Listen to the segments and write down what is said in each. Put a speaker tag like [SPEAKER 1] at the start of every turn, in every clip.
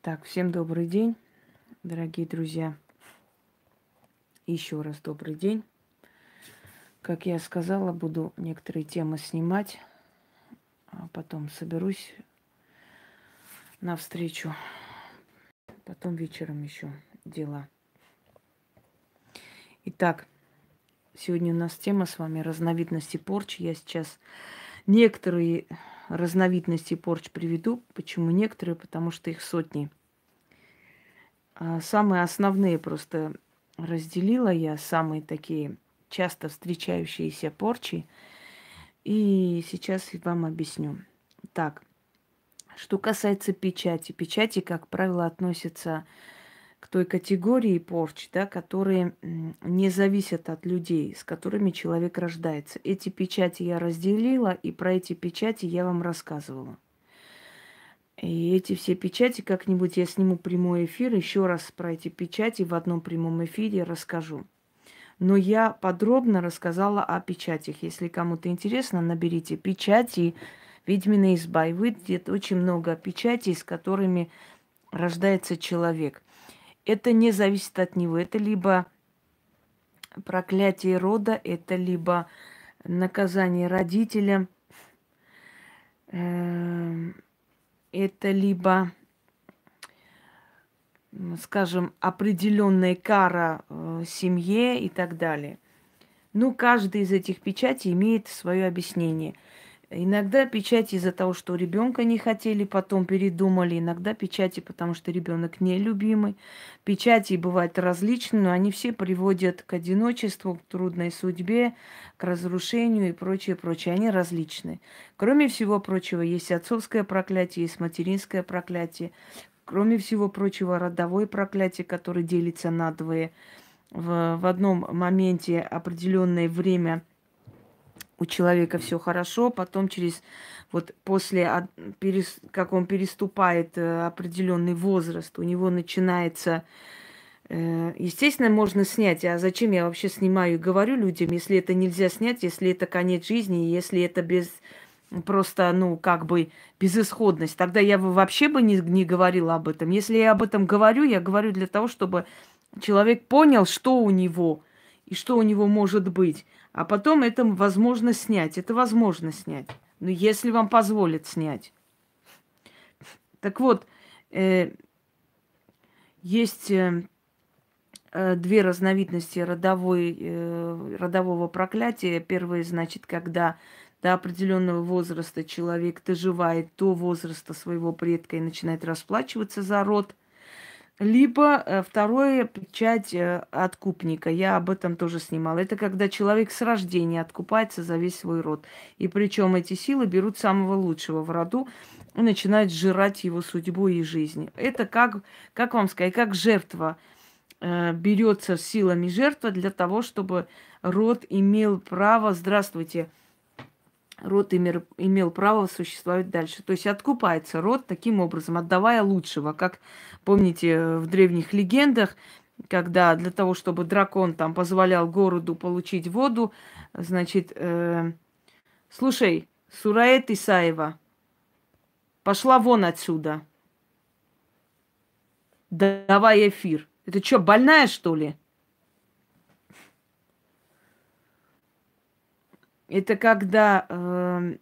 [SPEAKER 1] Так, всем добрый день, дорогие друзья. Еще раз добрый день. Как я сказала, буду некоторые темы снимать, а потом соберусь на встречу. Потом вечером еще дела. Итак, сегодня у нас тема с вами разновидности порч. Я сейчас некоторые разновидности порч приведу. Почему некоторые? Потому что их сотни. А самые основные просто разделила я, самые такие часто встречающиеся порчи. И сейчас вам объясню. Так, что касается печати. Печати, как правило, относятся той категории порч, да, которые не зависят от людей, с которыми человек рождается. Эти печати я разделила, и про эти печати я вам рассказывала. И эти все печати как-нибудь я сниму прямой эфир, еще раз про эти печати в одном прямом эфире расскажу. Но я подробно рассказала о печатях. Если кому-то интересно, наберите печати «Ведьмина изба». И выйдет очень много печатей, с которыми рождается человек. Это не зависит от него. Это либо проклятие рода, это либо наказание родителям, эм, это либо, скажем, определенная кара э, семье и так далее. Ну, каждый из этих печатей имеет свое объяснение – Иногда печати из-за того, что ребенка не хотели, потом передумали. Иногда печати, потому что ребенок нелюбимый. Печати бывают различные, но они все приводят к одиночеству, к трудной судьбе, к разрушению и прочее, прочее. Они различные. Кроме всего прочего, есть отцовское проклятие, есть материнское проклятие. Кроме всего прочего, родовое проклятие, которое делится на двое. В, в одном моменте определенное время – у человека все хорошо, потом через вот после, как он переступает э, определенный возраст, у него начинается, э, естественно, можно снять, а зачем я вообще снимаю и говорю людям, если это нельзя снять, если это конец жизни, если это без просто, ну, как бы безысходность, тогда я бы вообще бы не, не говорила об этом. Если я об этом говорю, я говорю для того, чтобы человек понял, что у него и что у него может быть. А потом это возможно снять. Это возможно снять. Но если вам позволят снять. Так вот, э, есть э, э, две разновидности родовой, э, родового проклятия. Первое, значит, когда до определенного возраста человек доживает до возраста своего предка и начинает расплачиваться за род – либо э, второе печать э, откупника. Я об этом тоже снимала. Это когда человек с рождения откупается за весь свой род. И причем эти силы берут самого лучшего в роду и начинают сжирать его судьбу и жизнь. Это как, как вам сказать, как жертва э, берется силами жертва для того, чтобы род имел право, здравствуйте, род имел, право существовать дальше. То есть откупается род таким образом, отдавая лучшего. Как помните в древних легендах, когда для того, чтобы дракон там позволял городу получить воду, значит, э, слушай, Сураэт Исаева, пошла вон отсюда. Давай эфир. Это что, больная, что ли? Это когда э,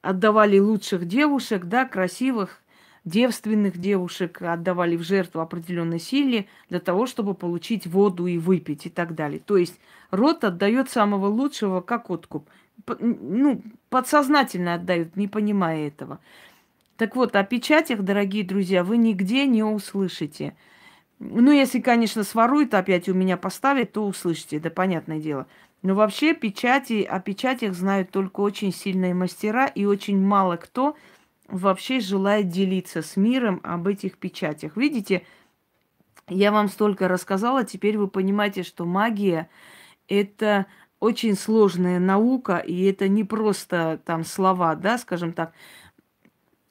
[SPEAKER 1] отдавали лучших девушек, да, красивых, девственных девушек, отдавали в жертву определенной силе для того, чтобы получить воду и выпить и так далее. То есть род отдает самого лучшего как откуп. Ну, подсознательно отдают, не понимая этого. Так вот, о печатях, дорогие друзья, вы нигде не услышите. Ну, если, конечно, своруют, опять у меня поставят, то услышите, это понятное дело. Но вообще печати, о печатях знают только очень сильные мастера, и очень мало кто вообще желает делиться с миром об этих печатях. Видите, я вам столько рассказала, теперь вы понимаете, что магия – это очень сложная наука, и это не просто там слова, да, скажем так.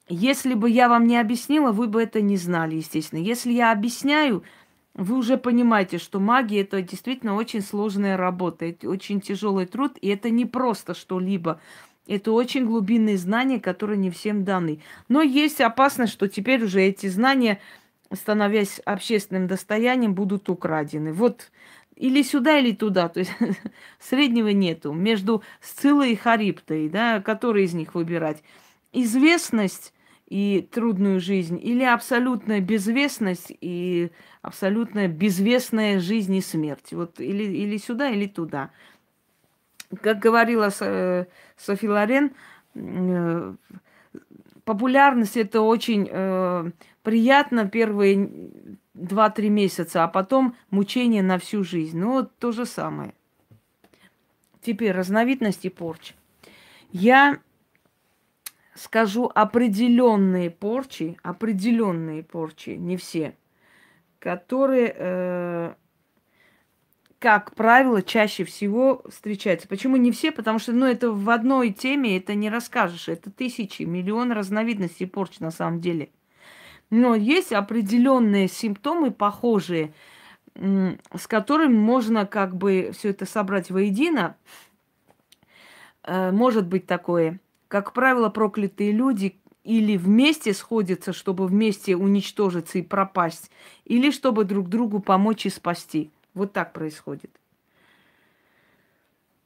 [SPEAKER 1] Если бы я вам не объяснила, вы бы это не знали, естественно. Если я объясняю, вы уже понимаете, что магия это действительно очень сложная работа, это очень тяжелый труд, и это не просто что-либо Это очень глубинные знания, которые не всем даны. Но есть опасность, что теперь уже эти знания, становясь общественным достоянием, будут украдены. Вот или сюда, или туда. То есть среднего нету. Между Сцилой и Хариптой, да, который из них выбирать? Известность и трудную жизнь, или абсолютная безвестность и абсолютная безвестная жизнь и смерть. Вот или, или сюда, или туда. Как говорила э, Софи Лорен, э, популярность это очень э, приятно первые 2-3 месяца, а потом мучение на всю жизнь. Ну, вот то же самое. Теперь разновидности порчи. Я скажу определенные порчи, определенные порчи, не все, которые, э, как правило, чаще всего встречаются. Почему не все? Потому что, ну, это в одной теме это не расскажешь. Это тысячи, миллион разновидностей порч на самом деле. Но есть определенные симптомы похожие, с которыми можно как бы все это собрать воедино. Э, может быть такое – как правило, проклятые люди или вместе сходятся, чтобы вместе уничтожиться и пропасть, или чтобы друг другу помочь и спасти. Вот так происходит.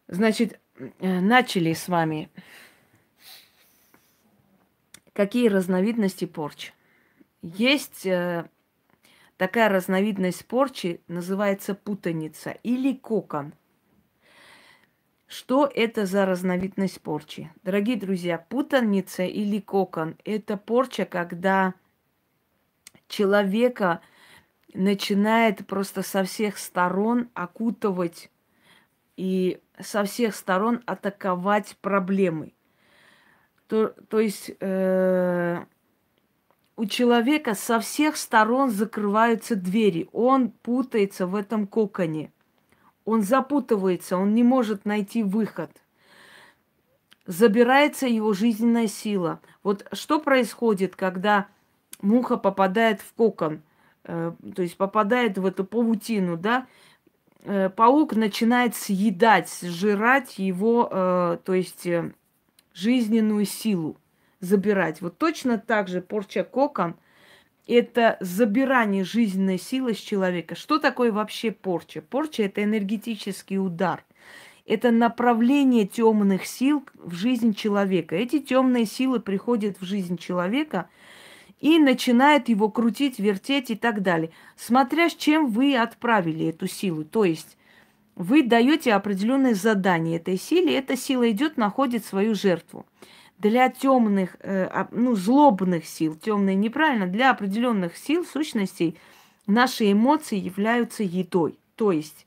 [SPEAKER 1] Значит, э, начали с вами. Какие разновидности порч? Есть э, такая разновидность порчи, называется путаница или кокон – что это за разновидность порчи? Дорогие друзья, путаница или кокон – это порча, когда человека начинает просто со всех сторон окутывать и со всех сторон атаковать проблемы. То, то есть э, у человека со всех сторон закрываются двери, он путается в этом коконе – он запутывается, он не может найти выход. Забирается его жизненная сила. Вот что происходит, когда муха попадает в кокон, э, то есть попадает в эту паутину, да? Э, паук начинает съедать, сжирать его, э, то есть э, жизненную силу, забирать. Вот точно так же порча кокон это забирание жизненной силы с человека. Что такое вообще порча? Порча это энергетический удар. Это направление темных сил в жизнь человека. Эти темные силы приходят в жизнь человека и начинают его крутить, вертеть и так далее. Смотря с чем вы отправили эту силу. То есть вы даете определенное задание этой силе, эта сила идет, находит свою жертву для темных, э, ну, злобных сил, темные неправильно, для определенных сил, сущностей, наши эмоции являются едой. То есть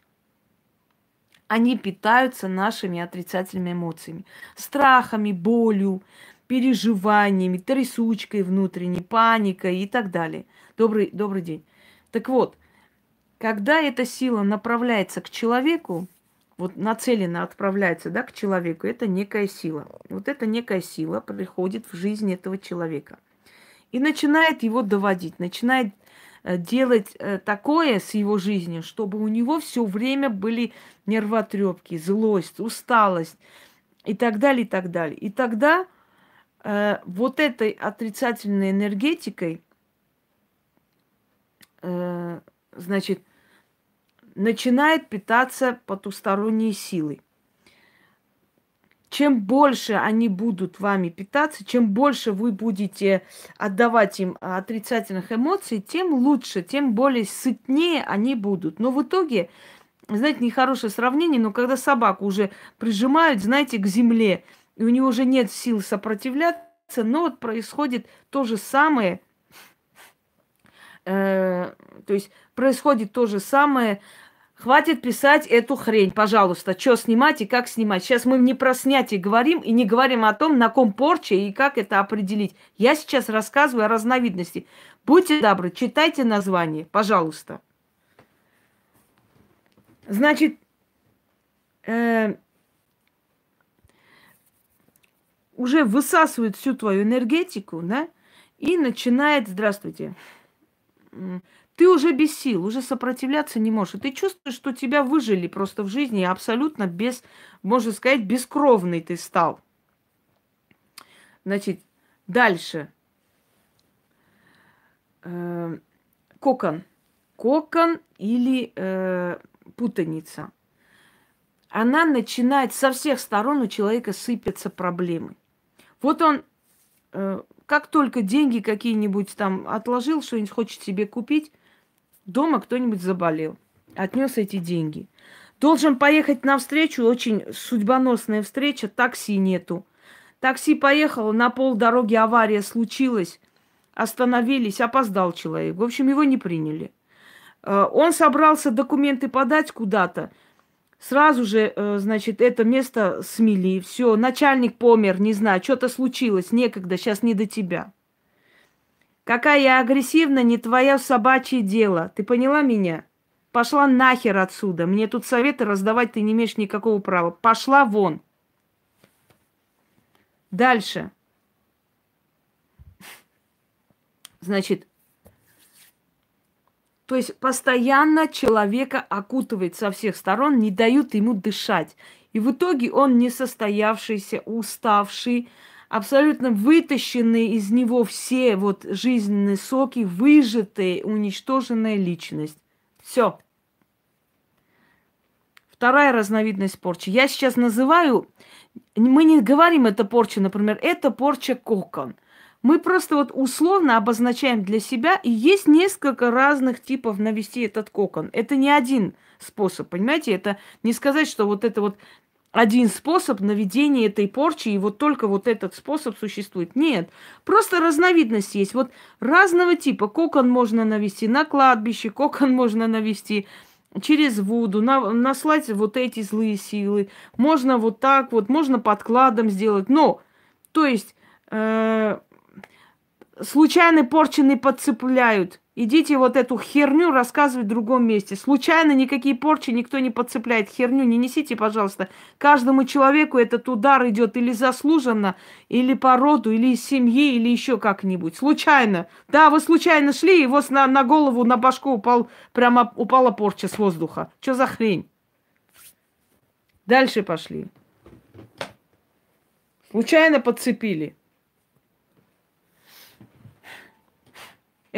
[SPEAKER 1] они питаются нашими отрицательными эмоциями, страхами, болью, переживаниями, трясучкой внутренней, паникой и так далее. Добрый, добрый день. Так вот, когда эта сила направляется к человеку, вот нацеленно отправляется да, к человеку, это некая сила. Вот эта некая сила приходит в жизнь этого человека. И начинает его доводить, начинает э, делать э, такое с его жизнью, чтобы у него все время были нервотрепки, злость, усталость и так далее, и так далее. И тогда э, вот этой отрицательной энергетикой, э, значит, начинает питаться потусторонней силой. Чем больше они будут вами питаться, чем больше вы будете отдавать им отрицательных эмоций, тем лучше, тем более сытнее они будут. Но в итоге, знаете, нехорошее сравнение, но когда собаку уже прижимают, знаете, к земле, и у него уже нет сил сопротивляться, но вот происходит то же самое, э, то есть происходит то же самое Хватит писать эту хрень, пожалуйста. Что снимать и как снимать. Сейчас мы не про снятие говорим и не говорим о том, на ком порча и как это определить. Я сейчас рассказываю о разновидности. Будьте добры, читайте название, пожалуйста. Значит, э, уже высасывает всю твою энергетику, да, и начинает, здравствуйте, ты уже без сил, уже сопротивляться не можешь. Ты чувствуешь, что тебя выжили просто в жизни, абсолютно без, можно сказать, бескровный ты стал. Значит, дальше. Э, кокон. Кокон или э, путаница. Она начинает со всех сторон у человека сыпятся проблемы. Вот он, э, как только деньги какие-нибудь там отложил, что-нибудь хочет себе купить, дома кто-нибудь заболел, отнес эти деньги. Должен поехать на встречу, очень судьбоносная встреча, такси нету. Такси поехало, на полдороги авария случилась, остановились, опоздал человек. В общем, его не приняли. Э, он собрался документы подать куда-то. Сразу же, э, значит, это место смели. Все, начальник помер, не знаю, что-то случилось, некогда, сейчас не до тебя. Какая я агрессивна, не твое собачье дело. Ты поняла меня? Пошла нахер отсюда. Мне тут советы раздавать ты не имеешь никакого права. Пошла вон. Дальше. Значит, то есть постоянно человека окутывает со всех сторон, не дают ему дышать. И в итоге он несостоявшийся, уставший, абсолютно вытащенный из него все вот жизненные соки, выжатая, уничтоженная личность. Все. Вторая разновидность порчи. Я сейчас называю, мы не говорим это порча, например, это порча кокон – мы просто вот условно обозначаем для себя, и есть несколько разных типов навести этот кокон. Это не один способ, понимаете? Это не сказать, что вот это вот один способ наведения этой порчи, и вот только вот этот способ существует. Нет, просто разновидность есть. Вот разного типа. Кокон можно навести на кладбище, кокон можно навести через воду, на, наслать вот эти злые силы. Можно вот так вот, можно подкладом сделать. Но, то есть, э, случайно порченые подцепляют. Идите вот эту херню рассказывать в другом месте. Случайно никакие порчи никто не подцепляет. Херню не несите, пожалуйста. Каждому человеку этот удар идет или заслуженно, или по роду, или из семьи, или еще как-нибудь. Случайно. Да, вы случайно шли, и вот на, на голову, на башку упал, прямо упала порча с воздуха. Что за хрень? Дальше пошли. Случайно подцепили.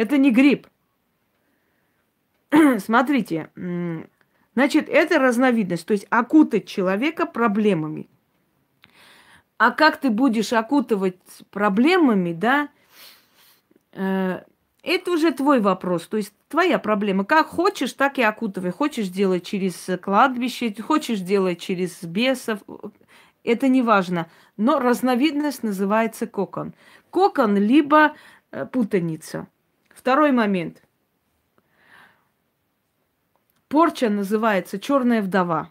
[SPEAKER 1] Это не грипп. Смотрите, значит, это разновидность, то есть окутать человека проблемами. А как ты будешь окутывать проблемами, да, э, это уже твой вопрос, то есть твоя проблема. Как хочешь, так и окутывай. Хочешь делать через кладбище, хочешь делать через бесов, это не важно. Но разновидность называется кокон. Кокон либо э, путаница – Второй момент. Порча называется черная вдова.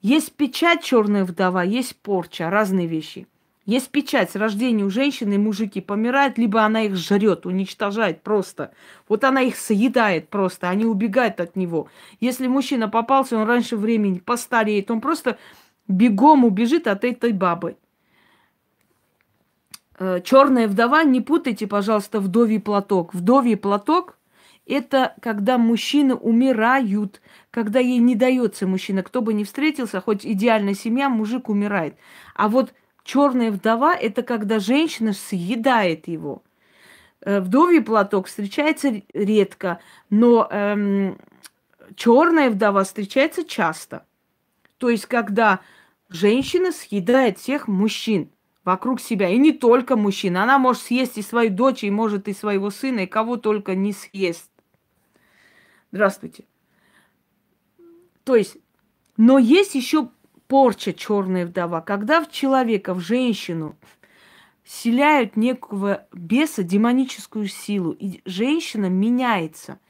[SPEAKER 1] Есть печать черная вдова, есть порча, разные вещи. Есть печать с рождения у женщины, мужики помирают, либо она их жрет, уничтожает просто. Вот она их съедает просто, они убегают от него. Если мужчина попался, он раньше времени постареет, он просто бегом убежит от этой бабы. Э, черная вдова, не путайте, пожалуйста, вдовий платок. Вдовий платок – это когда мужчины умирают, когда ей не дается мужчина. Кто бы ни встретился, хоть идеальная семья, мужик умирает. А вот черная вдова – это когда женщина съедает его. Э, вдовий платок встречается редко, но эм, черная вдова встречается часто. То есть, когда женщина съедает всех мужчин – вокруг себя. И не только мужчина. Она может съесть и свою дочь, и может и своего сына, и кого только не съест. Здравствуйте. То есть, но есть еще порча черная вдова, когда в человека, в женщину селяют некого беса, демоническую силу, и женщина меняется.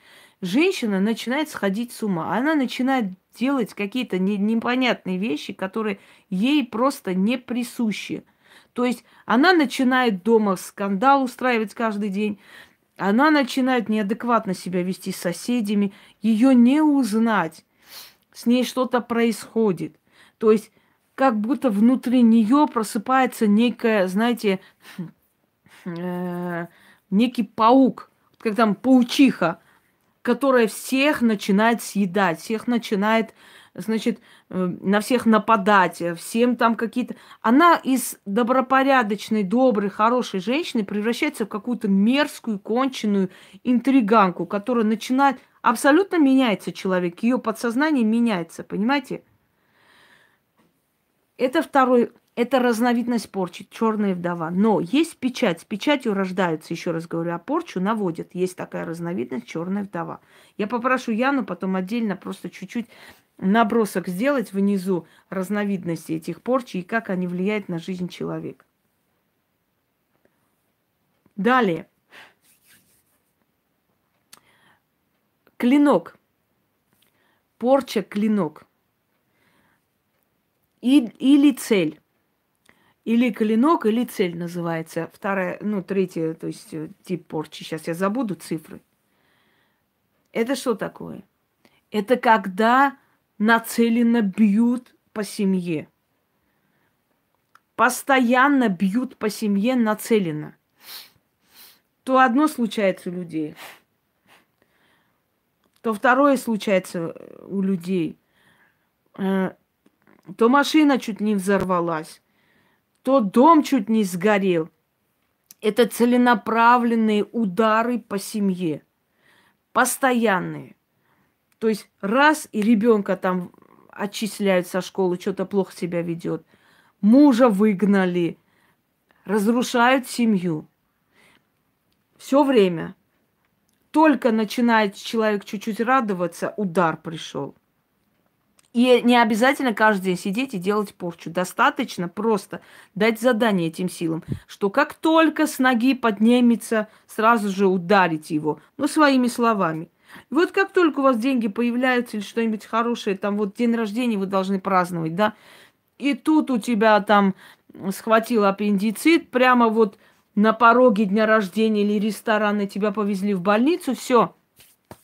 [SPEAKER 1] Женщина начинает сходить с ума. Она начинает делать какие-то непонятные вещи, которые ей просто не присущи. То есть она начинает дома скандал устраивать каждый день, она начинает неадекватно себя вести с соседями, ее не узнать, с ней что-то происходит. То есть как будто внутри нее просыпается некая, знаете, э, некий паук, как там паучиха, которая всех начинает съедать, всех начинает значит, э, на всех нападать, э, всем там какие-то... Она из добропорядочной, доброй, хорошей женщины превращается в какую-то мерзкую, конченую интриганку, которая начинает... Абсолютно меняется человек, ее подсознание меняется, понимаете? Это второй, это разновидность порчи, черная вдова. Но есть печать, с печатью рождаются, еще раз говорю, а порчу наводят. Есть такая разновидность черная вдова. Я попрошу Яну потом отдельно просто чуть-чуть набросок сделать внизу разновидности этих порчи и как они влияют на жизнь человека. Далее. Клинок. Порча клинок. И, или цель. Или клинок, или цель называется. Вторая, ну, третья, то есть э, тип порчи. Сейчас я забуду цифры. Это что такое? Это когда нацеленно бьют по семье. Постоянно бьют по семье нацеленно. То одно случается у людей, то второе случается у людей. Э, то машина чуть не взорвалась, то дом чуть не сгорел. Это целенаправленные удары по семье. Постоянные. То есть раз и ребенка там отчисляют со школы, что-то плохо себя ведет. Мужа выгнали, разрушают семью. Все время. Только начинает человек чуть-чуть радоваться, удар пришел. И не обязательно каждый день сидеть и делать порчу. Достаточно просто дать задание этим силам, что как только с ноги поднимется, сразу же ударить его. Ну, своими словами – вот как только у вас деньги появляются или что-нибудь хорошее, там вот день рождения вы должны праздновать, да, и тут у тебя там схватил аппендицит, прямо вот на пороге дня рождения или ресторана тебя повезли в больницу, все,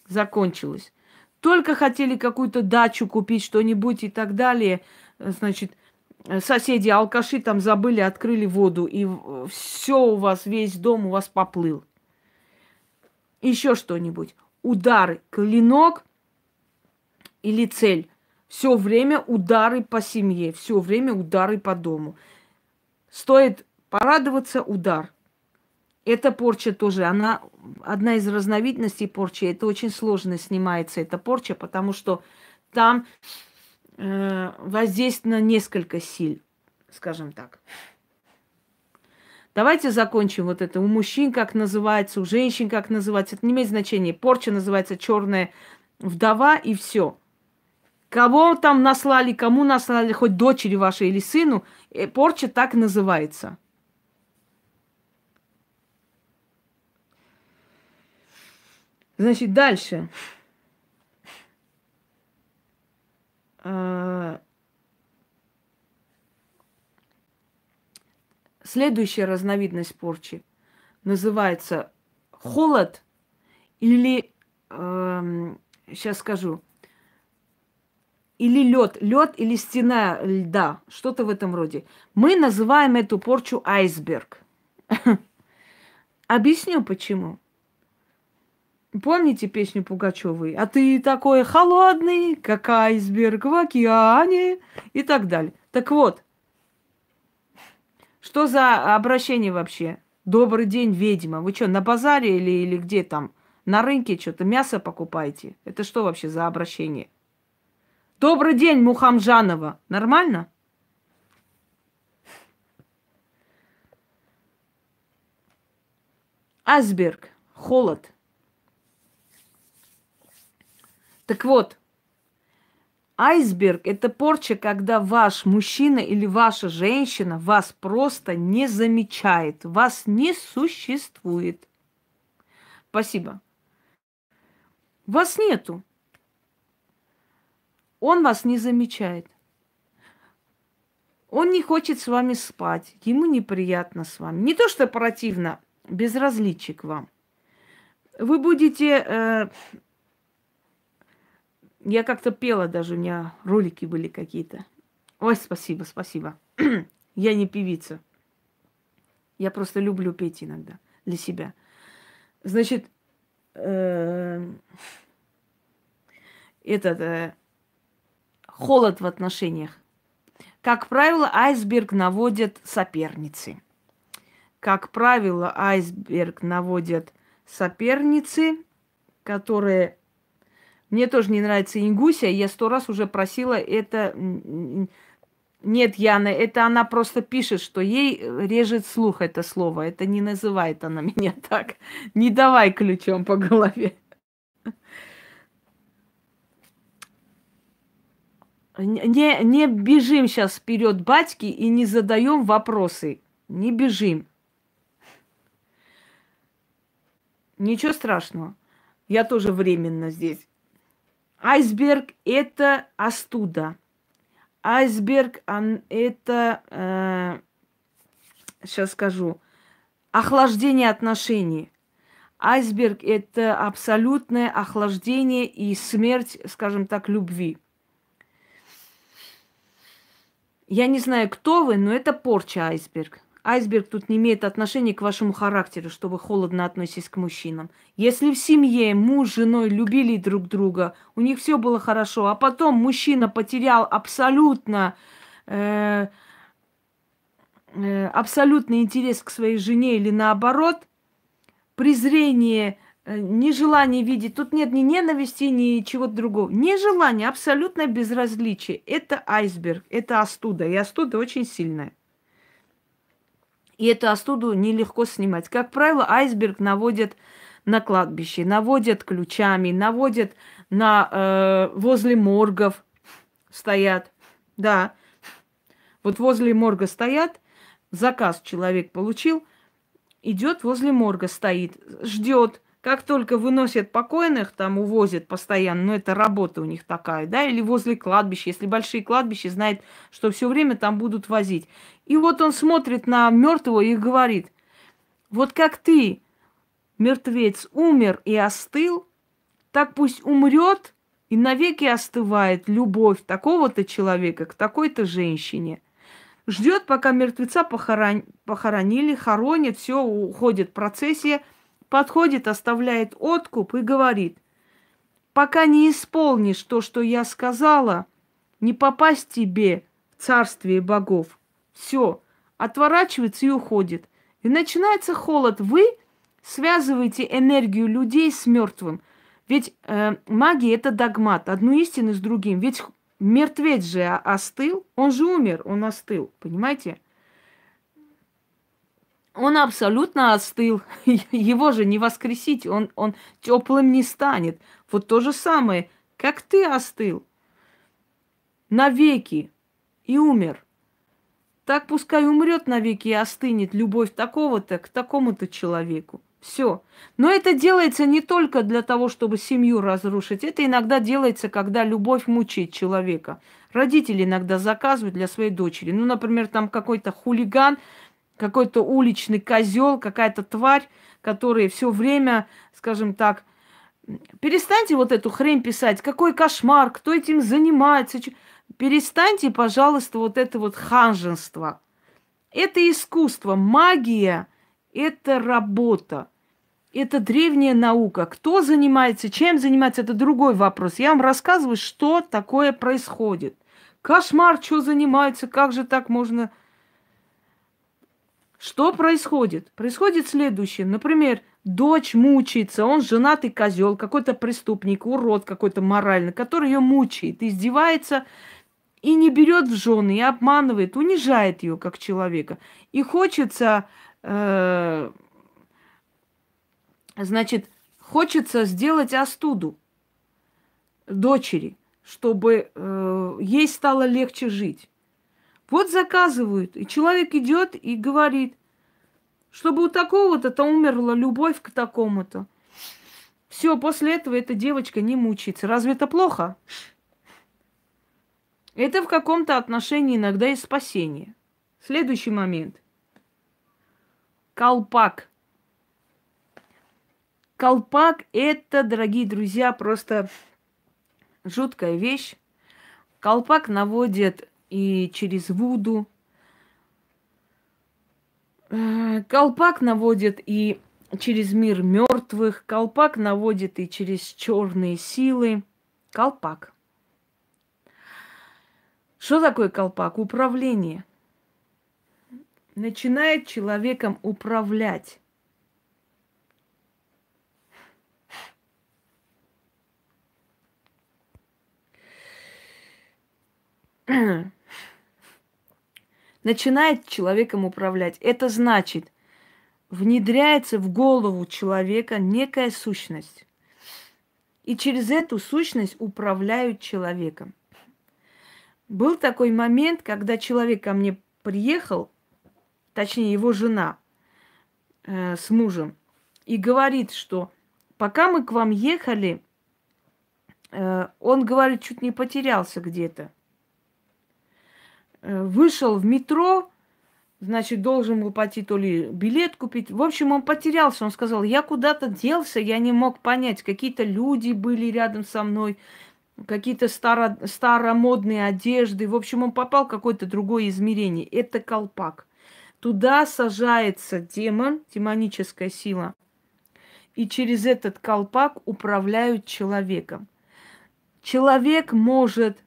[SPEAKER 1] закончилось. Только хотели какую-то дачу купить, что-нибудь и так далее, значит, соседи алкаши там забыли, открыли воду, и все у вас, весь дом у вас поплыл. Еще что-нибудь удары, клинок или цель. Все время удары по семье, все время удары по дому. Стоит порадоваться, удар. Эта порча тоже, она одна из разновидностей порчи. Это очень сложно снимается, эта порча, потому что там э, воздействие на несколько сил, скажем так. Давайте закончим вот это. У мужчин как называется, у женщин как называется. Это не имеет значения. Порча называется черная вдова и все. Кого там наслали, кому наслали, хоть дочери вашей или сыну, э, порча так называется. Значит, дальше. А, Следующая разновидность порчи называется холод или, э, сейчас скажу, или лед, лед или стена льда, что-то в этом роде. Мы называем эту порчу айсберг. Объясню почему. Помните песню Пугачевой? А ты такой холодный, как айсберг в океане и так далее. Так вот, что за обращение вообще? Добрый день, ведьма. Вы что, на базаре или, или где там? На рынке что-то мясо покупаете? Это что вообще за обращение? Добрый день, Мухамжанова. Нормально? Асберг. Холод. Так вот, Айсберг – это порча, когда ваш мужчина или ваша женщина вас просто не замечает, вас не существует. Спасибо. Вас нету. Он вас не замечает. Он не хочет с вами спать, ему неприятно с вами. Не то, что противно, безразличие к вам. Вы будете э, я как-то пела даже, у меня ролики были какие-то. Ой, спасибо, спасибо. Я не певица. Я просто люблю петь иногда для себя. Значит, э, этот э, холод в отношениях. Как правило, айсберг наводят соперницы. Как правило, айсберг наводят соперницы, которые... Мне тоже не нравится ингуся, я сто раз уже просила это... Нет, Яна, это она просто пишет, что ей режет слух это слово. Это не называет она меня так. Не давай ключом по голове. Не, не бежим сейчас вперед батьки и не задаем вопросы. Не бежим. Ничего страшного. Я тоже временно здесь. Айсберг – это остуда. Айсберг – это, э, сейчас скажу, охлаждение отношений. Айсберг – это абсолютное охлаждение и смерть, скажем так, любви. Я не знаю, кто вы, но это порча айсберг. Айсберг тут не имеет отношения к вашему характеру, что вы холодно относитесь к мужчинам. Если в семье муж с женой любили друг друга, у них все было хорошо, а потом мужчина потерял абсолютно э, э, абсолютный интерес к своей жене или наоборот, презрение, э, нежелание видеть. Тут нет ни ненависти, ни чего-то другого. Нежелание, абсолютное безразличие. Это айсберг, это остуда. И остуда очень сильная. И эту остуду нелегко снимать. Как правило, айсберг наводят на кладбище, наводят ключами, наводят на э, возле моргов стоят. Да. Вот возле морга стоят, заказ человек получил, идет возле морга, стоит, ждет, как только выносят покойных, там увозят постоянно, ну это работа у них такая, да, или возле кладбища, если большие кладбища, знает, что все время там будут возить. И вот он смотрит на мертвого и говорит, вот как ты, мертвец, умер и остыл, так пусть умрет и навеки остывает любовь такого-то человека к такой-то женщине. Ждет, пока мертвеца похорон... похоронили, хоронят, все, уходит процессия – подходит, оставляет откуп и говорит, пока не исполнишь то, что я сказала, не попасть тебе в царствие богов. Все, отворачивается и уходит. И начинается холод. Вы связываете энергию людей с мертвым. Ведь э, магия это догмат, одну истину с другим. Ведь мертвец же остыл, он же умер, он остыл, понимаете? он абсолютно остыл. Его же не воскресить, он, он теплым не станет. Вот то же самое, как ты остыл навеки и умер. Так пускай умрет навеки и остынет любовь такого-то к такому-то человеку. Все. Но это делается не только для того, чтобы семью разрушить. Это иногда делается, когда любовь мучает человека. Родители иногда заказывают для своей дочери. Ну, например, там какой-то хулиган какой-то уличный козел, какая-то тварь, которая все время, скажем так, перестаньте вот эту хрень писать, какой кошмар, кто этим занимается. Перестаньте, пожалуйста, вот это вот ханженство. Это искусство, магия, это работа. Это древняя наука. Кто занимается, чем занимается, это другой вопрос. Я вам рассказываю, что такое происходит. Кошмар, что занимается, как же так можно что происходит? Происходит следующее. Например, дочь мучается, он женатый козел, какой-то преступник, урод какой-то моральный, который ее мучает, издевается и не берет в жены, и обманывает, унижает ее как человека. И хочется, э, значит, хочется сделать остуду дочери, чтобы э, ей стало легче жить. Вот заказывают, и человек идет и говорит, чтобы у такого-то-то умерла любовь к такому-то. Все, после этого эта девочка не мучается. Разве это плохо? Это в каком-то отношении иногда и спасение. Следующий момент. Колпак. Колпак – это, дорогие друзья, просто жуткая вещь. Колпак наводит и через Вуду. Э, колпак наводит и через мир мертвых, колпак наводит и через черные силы. Колпак. Что такое колпак? Управление. Начинает человеком управлять. начинает человеком управлять. Это значит, внедряется в голову человека некая сущность. И через эту сущность управляют человеком. Был такой момент, когда человек ко мне приехал, точнее его жена э, с мужем, и говорит, что пока мы к вам ехали, э, он говорит, чуть не потерялся где-то. Э, вышел в метро, значит, должен был пойти то ли билет купить. В общем, он потерялся. Он сказал, я куда-то делся, я не мог понять. Какие-то люди были рядом со мной, какие-то старо, старомодные одежды. В общем, он попал в какое-то другое измерение. Это колпак. Туда сажается демон, демоническая сила. И через этот колпак управляют человеком. Человек может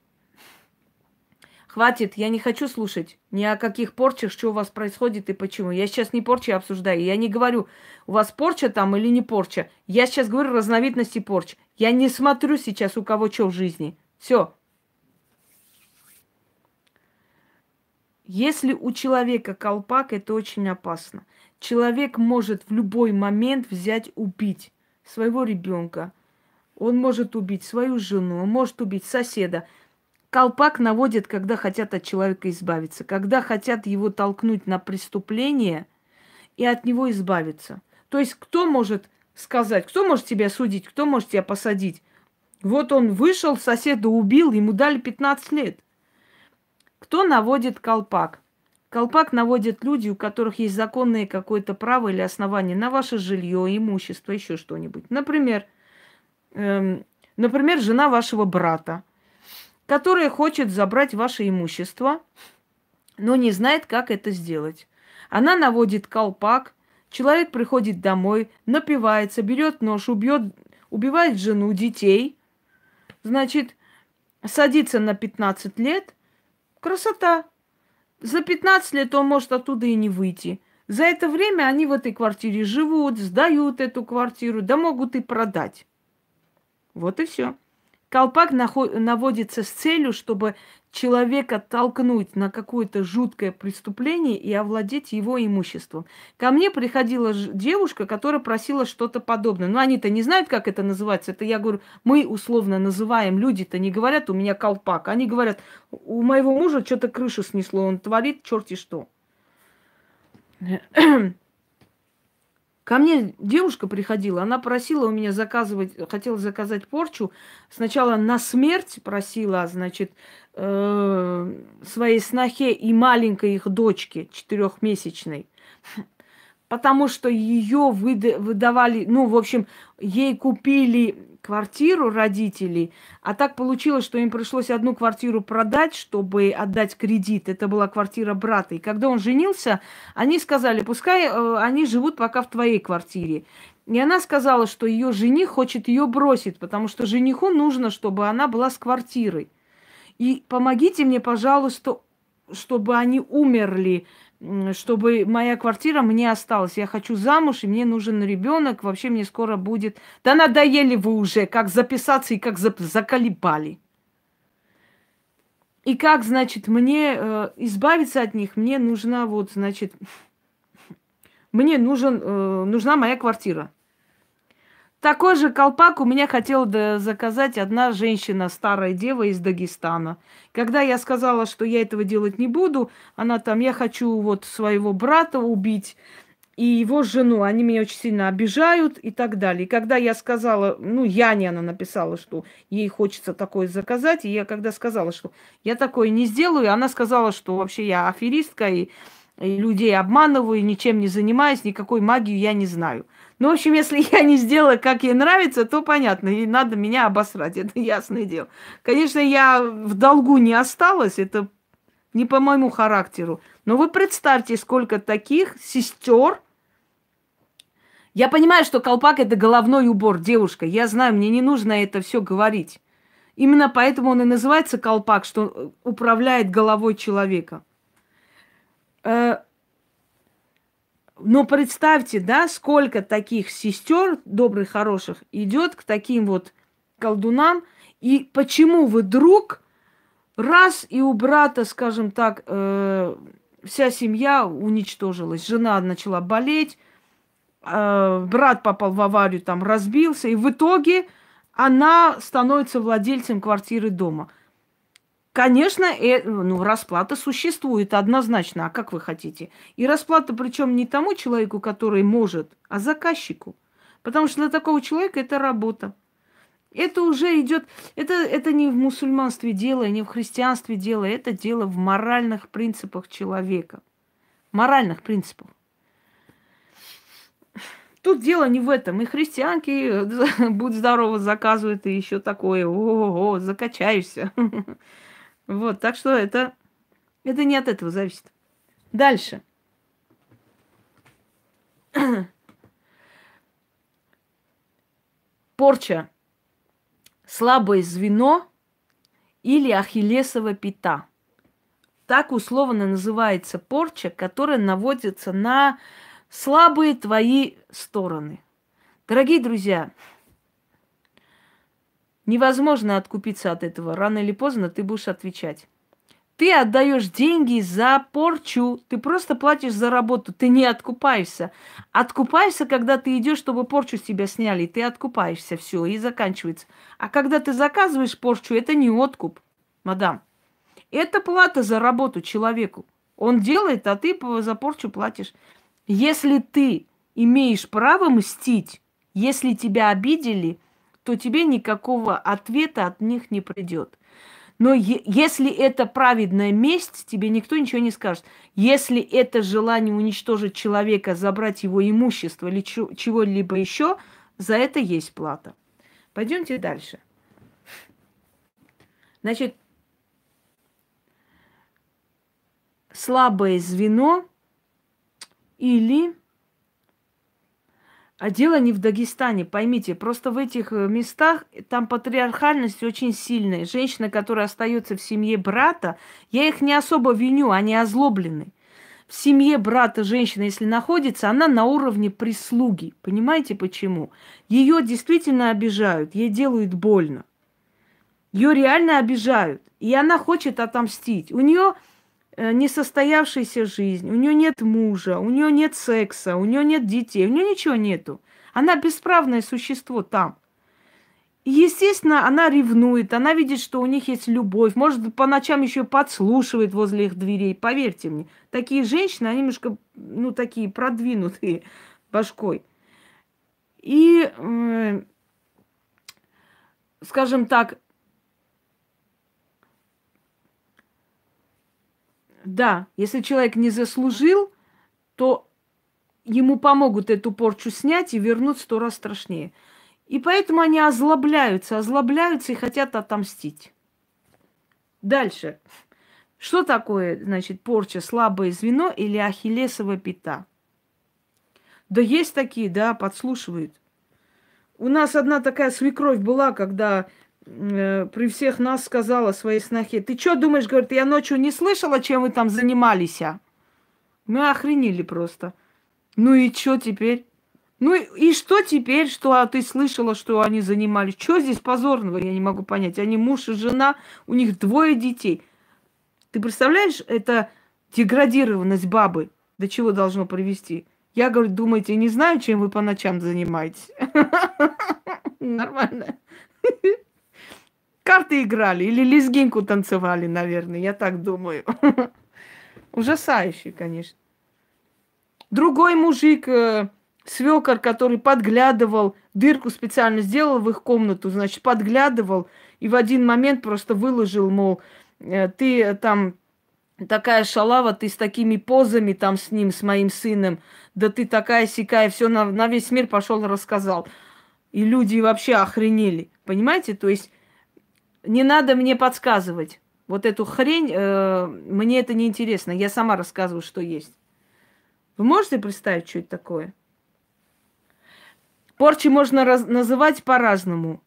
[SPEAKER 1] Хватит, я не хочу слушать ни о каких порчах, что у вас происходит и почему. Я сейчас не порчи обсуждаю. Я не говорю, у вас порча там или не порча. Я сейчас говорю разновидности порч. Я не смотрю сейчас, у кого что в жизни. Все. Если у человека колпак, это очень опасно. Человек может в любой момент взять, убить своего ребенка. Он может убить свою жену, он может убить соседа. Колпак наводит, когда хотят от человека избавиться, когда хотят его толкнуть на преступление и от него избавиться. То есть кто может сказать, кто может тебя судить, кто может тебя посадить? Вот он вышел, соседа убил, ему дали 15 лет. Кто наводит колпак? Колпак наводят люди, у которых есть законное какое-то право или основание на ваше жилье, имущество, еще что-нибудь. Например, эм, например, жена вашего брата – которая хочет забрать ваше имущество, но не знает, как это сделать. Она наводит колпак, человек приходит домой, напивается, берет нож, убьет, убивает жену, детей, значит, садится на 15 лет. Красота. За 15 лет он может оттуда и не выйти. За это время они в этой квартире живут, сдают эту квартиру, да могут и продать. Вот и все. Колпак наводится с целью, чтобы человека толкнуть на какое-то жуткое преступление и овладеть его имуществом. Ко мне приходила девушка, которая просила что-то подобное. Но они-то не знают, как это называется. Это я говорю, мы условно называем. Люди-то не говорят, у меня колпак. Они говорят, у моего мужа что-то крышу снесло, он творит черти что. Ко мне девушка приходила, она просила у меня заказывать, хотела заказать порчу. Сначала на смерть просила, значит, э, своей снохе и маленькой их дочке, четырехмесячной. Потому что ее выдавали, ну, в общем, ей купили квартиру родителей, а так получилось, что им пришлось одну квартиру продать, чтобы отдать кредит. Это была квартира брата. И когда он женился, они сказали, пускай э, они живут пока в твоей квартире. И она сказала, что ее жених хочет ее бросить, потому что жениху нужно, чтобы она была с квартирой. И помогите мне, пожалуйста, чтобы они умерли чтобы моя квартира мне осталась. Я хочу замуж, и мне нужен ребенок. Вообще мне скоро будет. Да надоели вы уже, как записаться и как заколебали. И как, значит, мне э, избавиться от них? Мне нужна вот, значит, мне нужен, э, нужна моя квартира. Такой же колпак у меня хотела заказать одна женщина, старая дева из Дагестана. Когда я сказала, что я этого делать не буду, она там, я хочу вот своего брата убить и его жену, они меня очень сильно обижают и так далее. И когда я сказала, ну, Яне она написала, что ей хочется такое заказать, и я когда сказала, что я такое не сделаю, она сказала, что вообще я аферистка и, и людей обманываю, ничем не занимаюсь, никакой магии я не знаю. Ну, в общем, если я не сделала, как ей нравится, то понятно, и надо меня обосрать, это ясное дело. Конечно, я в долгу не осталась, это не по моему характеру. Но вы представьте, сколько таких сестер. Я понимаю, что колпак это головной убор, девушка. Я знаю, мне не нужно это все говорить. Именно поэтому он и называется колпак, что управляет головой человека. Но представьте, да, сколько таких сестер, добрых, хороших, идет к таким вот колдунам, и почему вы друг раз и у брата, скажем так, э, вся семья уничтожилась. Жена начала болеть, э, брат попал в аварию, там разбился, и в итоге она становится владельцем квартиры дома. Конечно, э, ну, расплата существует однозначно. А как вы хотите? И расплата причем не тому человеку, который может, а заказчику. Потому что для такого человека это работа. Это уже идет, это, это не в мусульманстве дело, не в христианстве дело, это дело в моральных принципах человека. Моральных принципах. Тут дело не в этом. И христианки, будь здорово, заказывают, и еще такое, о-о-о, закачаешься. Вот, так что это, это не от этого зависит. Дальше. Порча. Слабое звено или ахиллесова пята. Так условно называется порча, которая наводится на слабые твои стороны. Дорогие друзья, Невозможно откупиться от этого. Рано или поздно ты будешь отвечать. Ты отдаешь деньги за порчу. Ты просто платишь за работу. Ты не откупаешься. Откупаешься, когда ты идешь, чтобы порчу с тебя сняли. Ты откупаешься, все, и заканчивается. А когда ты заказываешь порчу, это не откуп, мадам. Это плата за работу человеку. Он делает, а ты за порчу платишь. Если ты имеешь право мстить, если тебя обидели – то тебе никакого ответа от них не придет. Но если это праведная месть, тебе никто ничего не скажет. Если это желание уничтожить человека, забрать его имущество или чего-либо еще, за это есть плата. Пойдемте дальше. Значит, слабое звено или а дело не в Дагестане, поймите, просто в этих э, местах там патриархальность очень сильная. Женщина, которая остается в семье брата, я их не особо виню, они озлоблены. В семье брата женщина, если находится, она на уровне прислуги. Понимаете почему? Ее действительно обижают, ей делают больно. Ее реально обижают. И она хочет отомстить. У нее несостоявшаяся жизнь, у нее нет мужа, у нее нет секса, у нее нет детей, у нее ничего нету. Она бесправное существо там. Естественно, она ревнует, она видит, что у них есть любовь, может, по ночам еще подслушивает возле их дверей. Поверьте мне, такие женщины, они немножко, ну, такие продвинутые башкой. И, э, скажем так, Да, если человек не заслужил, то ему помогут эту порчу снять и вернуть сто раз страшнее. И поэтому они озлобляются, озлобляются и хотят отомстить. Дальше. Что такое, значит, порча, слабое звено или ахиллесова пята? Да есть такие, да, подслушивают. У нас одна такая свекровь была, когда при всех нас сказала своей снохе, ты что думаешь, говорит, я ночью не слышала, чем вы там занимались, а? Мы охренели просто. Ну и что теперь? Ну и, что теперь, что а, ты слышала, что они занимались? Что здесь позорного, я не могу понять. Они муж и жена, у них двое детей. Ты представляешь, это деградированность бабы до чего должно привести? Я, говорю, думаете, не знаю, чем вы по ночам занимаетесь? Нормально карты играли или лезгинку танцевали, наверное, я так думаю. Ужасающий, конечно. Другой мужик, э, свекор, который подглядывал, дырку специально сделал в их комнату, значит, подглядывал, и в один момент просто выложил, мол, э, ты там такая шалава, ты с такими позами там с ним, с моим сыном, да ты такая сякая, все на, на весь мир пошел рассказал. И люди вообще охренели, понимаете? То есть не надо мне подсказывать. Вот эту хрень, э, мне это не интересно. Я сама рассказываю, что есть. Вы можете представить, что это такое? Порчи можно раз- называть по-разному.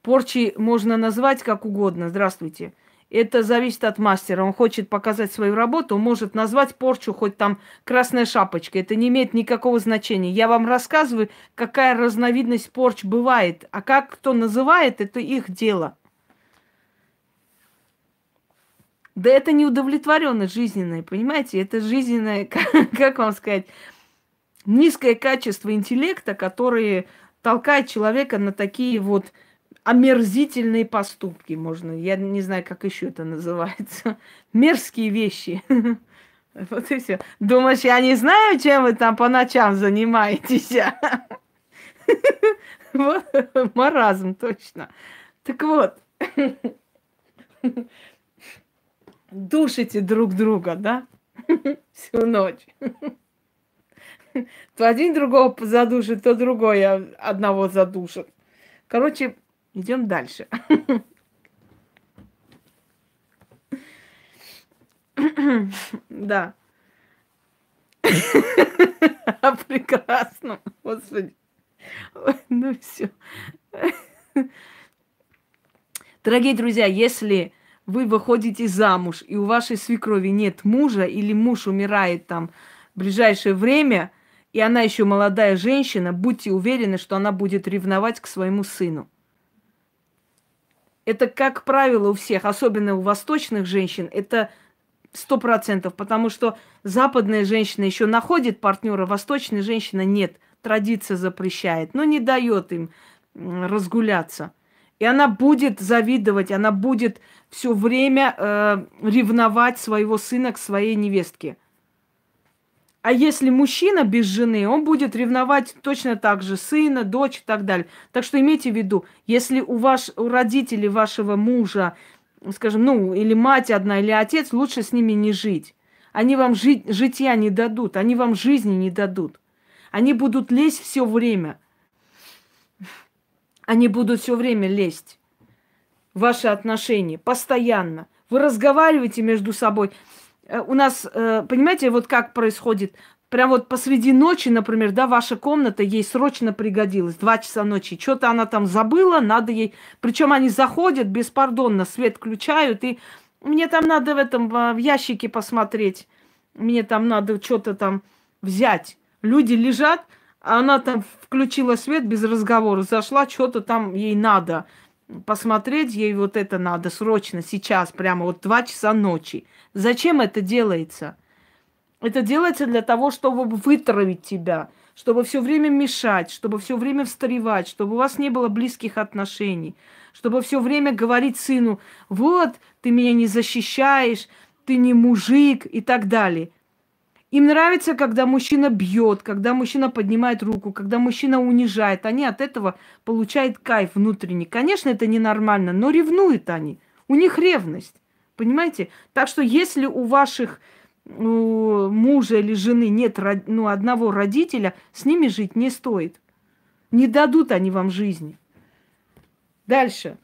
[SPEAKER 1] Порчи можно назвать как угодно. Здравствуйте. Это зависит от мастера. Он хочет показать свою работу, он может назвать порчу хоть там красная шапочка. Это не имеет никакого значения. Я вам рассказываю, какая разновидность порч бывает. А как кто называет, это их дело. Да это не удовлетворенность жизненная, понимаете? Это жизненное, как вам сказать, низкое качество интеллекта, которое толкает человека на такие вот омерзительные поступки, можно, я не знаю, как еще это называется, мерзкие вещи. Вот и все. Думаешь, я не знаю, чем вы там по ночам занимаетесь? Вот, маразм, точно. Так вот, душите друг друга, да? Всю ночь. То один другого задушит, то другой одного задушит. Короче, Идем дальше. Да. Прекрасно. Господи. Ну все. Дорогие друзья, если вы выходите замуж, и у вашей свекрови нет мужа, или муж умирает там в ближайшее время, и она еще молодая женщина, будьте уверены, что она будет ревновать к своему сыну. Это, как правило, у всех, особенно у восточных женщин, это сто процентов, потому что западная женщина еще находит партнера, восточная женщина нет. Традиция запрещает, но не дает им разгуляться. И она будет завидовать, она будет все время э, ревновать своего сына к своей невестке. А если мужчина без жены, он будет ревновать точно так же сына, дочь и так далее. Так что имейте в виду, если у, ваш, у родителей вашего мужа, скажем, ну, или мать одна, или отец, лучше с ними не жить. Они вам жить, житья не дадут, они вам жизни не дадут. Они будут лезть все время. Они будут все время лезть в ваши отношения, постоянно. Вы разговариваете между собой. Э, у нас, э, понимаете, вот как происходит, прям вот посреди ночи, например, да, ваша комната ей срочно пригодилась, два часа ночи, что-то она там забыла, надо ей, причем они заходят беспардонно, свет включают, и мне там надо в этом в ящике посмотреть, мне там надо что-то там взять. Люди лежат, она там включила свет без разговора, зашла, что-то там ей надо посмотреть, ей вот это надо срочно, сейчас, прямо вот два часа ночи. Зачем это делается? Это делается для того, чтобы вытравить тебя, чтобы все время мешать, чтобы все время встревать, чтобы у вас не было близких отношений, чтобы все время говорить сыну, вот, ты меня не защищаешь, ты не мужик и так далее. Им нравится, когда мужчина бьет, когда мужчина поднимает руку, когда мужчина унижает. Они от этого получают кайф внутренний. Конечно, это ненормально, но ревнуют они. У них ревность. Понимаете? Так что если у ваших у мужа или жены нет ну, одного родителя, с ними жить не стоит. Не дадут они вам жизни. Дальше.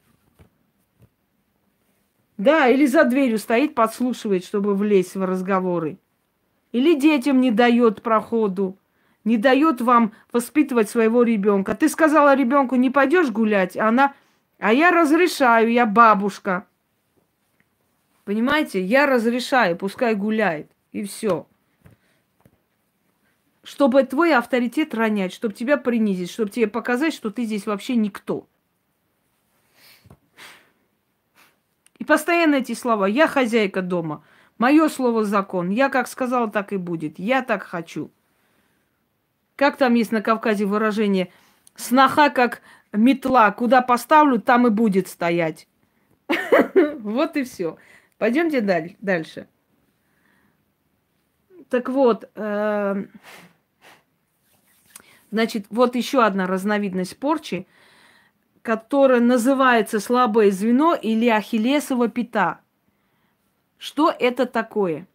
[SPEAKER 1] Да, или за дверью стоит, подслушивает, чтобы влезть в разговоры. Или детям не дает проходу, не дает вам воспитывать своего ребенка. Ты сказала ребенку, не пойдешь гулять, а она, а я разрешаю, я бабушка. Понимаете, я разрешаю, пускай гуляет, и все. Чтобы твой авторитет ронять, чтобы тебя принизить, чтобы тебе показать, что ты здесь вообще никто. И постоянно эти слова. Я хозяйка дома. Мое слово закон. Я как сказал, так и будет. Я так хочу. Как там есть на Кавказе выражение? Сноха как метла. Куда поставлю, там и будет стоять. Вот и все. Пойдемте дальше. Так вот, эм, значит, вот еще одна разновидность порчи, которая называется слабое звено или ахиллесова пята. Что это такое?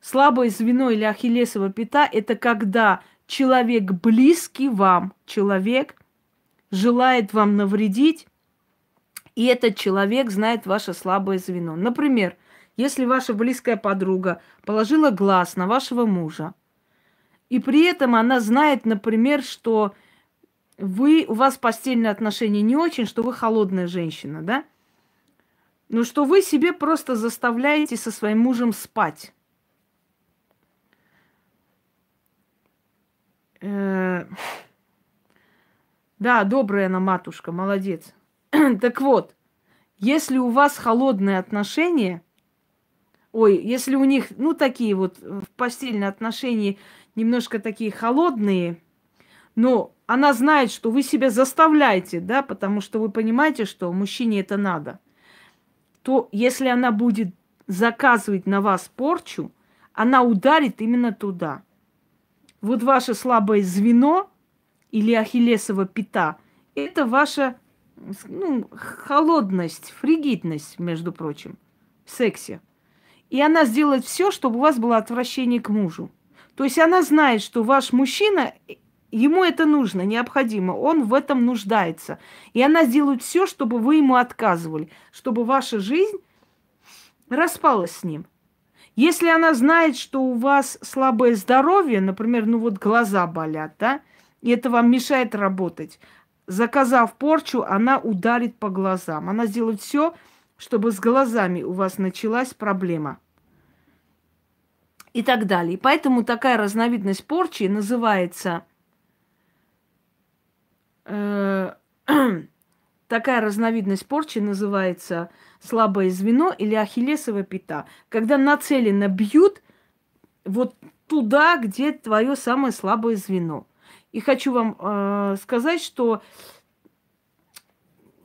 [SPEAKER 1] Слабое звено или ахиллесова пята – это когда человек близкий вам, человек желает вам навредить, и этот человек знает ваше слабое звено. Например, если ваша близкая подруга положила глаз на вашего мужа, и при этом она знает, например, что вы, у вас постельные отношения не очень, что вы холодная женщина, да? Но что вы себе просто заставляете со своим мужем спать. Э, да, добрая она матушка, молодец. так вот, если у вас холодные отношения, ой, если у них, ну, такие вот в постельные отношения немножко такие холодные, но она знает, что вы себя заставляете, да, потому что вы понимаете, что мужчине это надо, то если она будет заказывать на вас порчу, она ударит именно туда. Вот ваше слабое звено или ахиллесова пята – это ваша ну, холодность, фригидность, между прочим, в сексе. И она сделает все, чтобы у вас было отвращение к мужу. То есть она знает, что ваш мужчина Ему это нужно, необходимо. Он в этом нуждается. И она сделает все, чтобы вы ему отказывали, чтобы ваша жизнь распалась с ним. Если она знает, что у вас слабое здоровье, например, ну вот глаза болят, да, и это вам мешает работать, заказав порчу, она ударит по глазам. Она сделает все, чтобы с глазами у вас началась проблема. И так далее. Поэтому такая разновидность порчи называется – такая разновидность порчи называется слабое звено или ахиллесова пята, когда нацеленно бьют вот туда, где твое самое слабое звено. И хочу вам э, сказать, что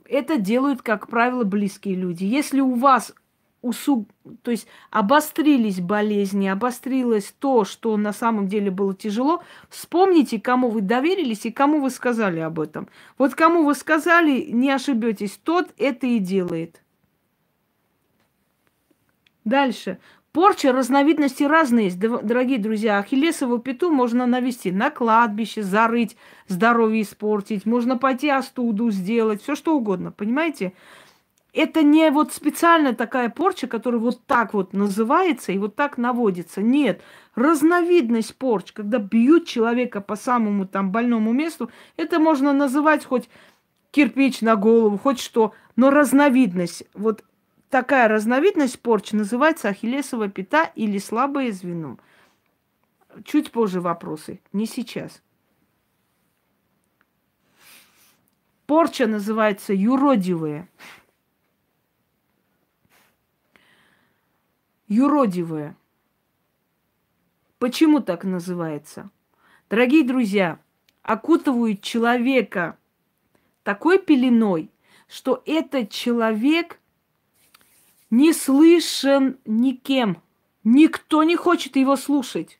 [SPEAKER 1] это делают, как правило, близкие люди. Если у вас усуг... то есть обострились болезни, обострилось то, что на самом деле было тяжело, вспомните, кому вы доверились и кому вы сказали об этом. Вот кому вы сказали, не ошибетесь, тот это и делает. Дальше. Порча разновидности разные есть, дорогие друзья. Ахиллесову пету можно навести на кладбище, зарыть, здоровье испортить. Можно пойти остуду сделать, все что угодно, понимаете? Это не вот специально такая порча, которая вот так вот называется и вот так наводится. Нет, разновидность порч, когда бьют человека по самому там больному месту, это можно называть хоть кирпич на голову, хоть что, но разновидность, вот такая разновидность порч называется ахиллесова пята или слабое звено. Чуть позже вопросы, не сейчас. Порча называется юродивая. Юродивое. Почему так называется? Дорогие друзья, окутывают человека такой пеленой, что этот человек не слышен никем. Никто не хочет его слушать.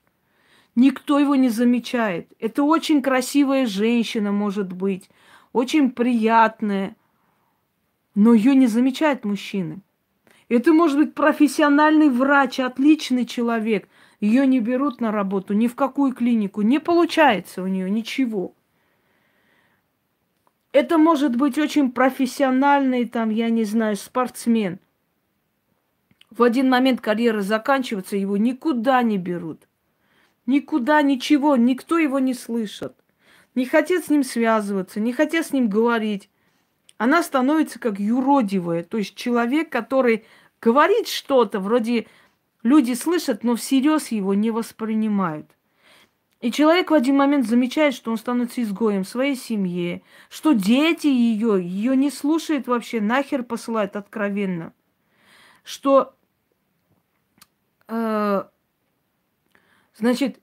[SPEAKER 1] Никто его не замечает. Это очень красивая женщина, может быть, очень приятная, но ее не замечают мужчины. Это может быть профессиональный врач, отличный человек. Ее не берут на работу ни в какую клинику. Не получается у нее ничего. Это может быть очень профессиональный, там, я не знаю, спортсмен. В один момент карьера заканчивается, его никуда не берут. Никуда, ничего, никто его не слышит. Не хотят с ним связываться, не хотят с ним говорить. Она становится как юродивая, то есть человек, который говорит что-то, вроде люди слышат, но всерьез его не воспринимают. И человек в один момент замечает, что он становится изгоем в своей семье, что дети ее, ее не слушают вообще, нахер посылают откровенно. Что, э, значит,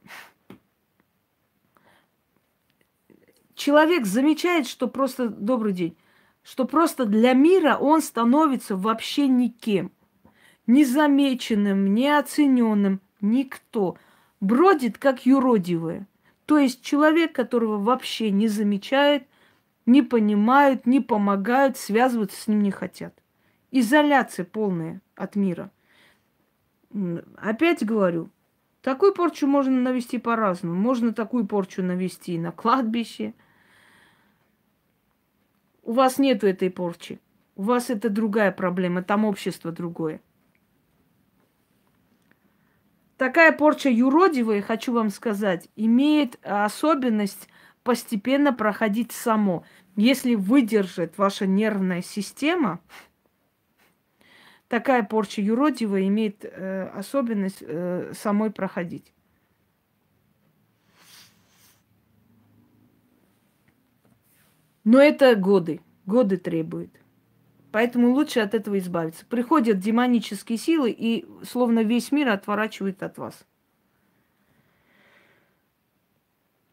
[SPEAKER 1] человек замечает, что просто, добрый день, что просто для мира он становится вообще никем незамеченным, неоцененным, никто. Бродит, как юродивое. То есть человек, которого вообще не замечают, не понимают, не помогают, связываться с ним не хотят. Изоляция полная от мира. Опять говорю, такую порчу можно навести по-разному. Можно такую порчу навести на кладбище. У вас нету этой порчи. У вас это другая проблема, там общество другое. Такая порча юродивая, хочу вам сказать, имеет особенность постепенно проходить само. Если выдержит ваша нервная система, такая порча юродивая имеет э, особенность э, самой проходить. Но это годы, годы требует. Поэтому лучше от этого избавиться. Приходят демонические силы и словно весь мир отворачивает от вас.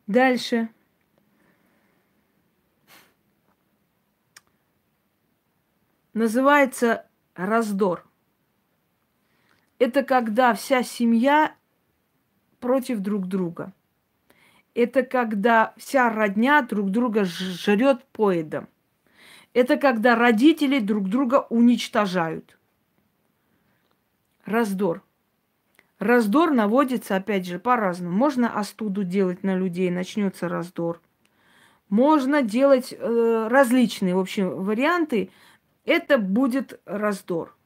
[SPEAKER 1] Дальше. Называется раздор. Это когда вся семья против друг друга. Это когда вся родня друг друга жрет поедом. Это когда родители друг друга уничтожают. Раздор. Раздор наводится, опять же, по-разному. Можно остуду делать на людей, начнется раздор. Можно делать э, различные, в общем, варианты. Это будет раздор.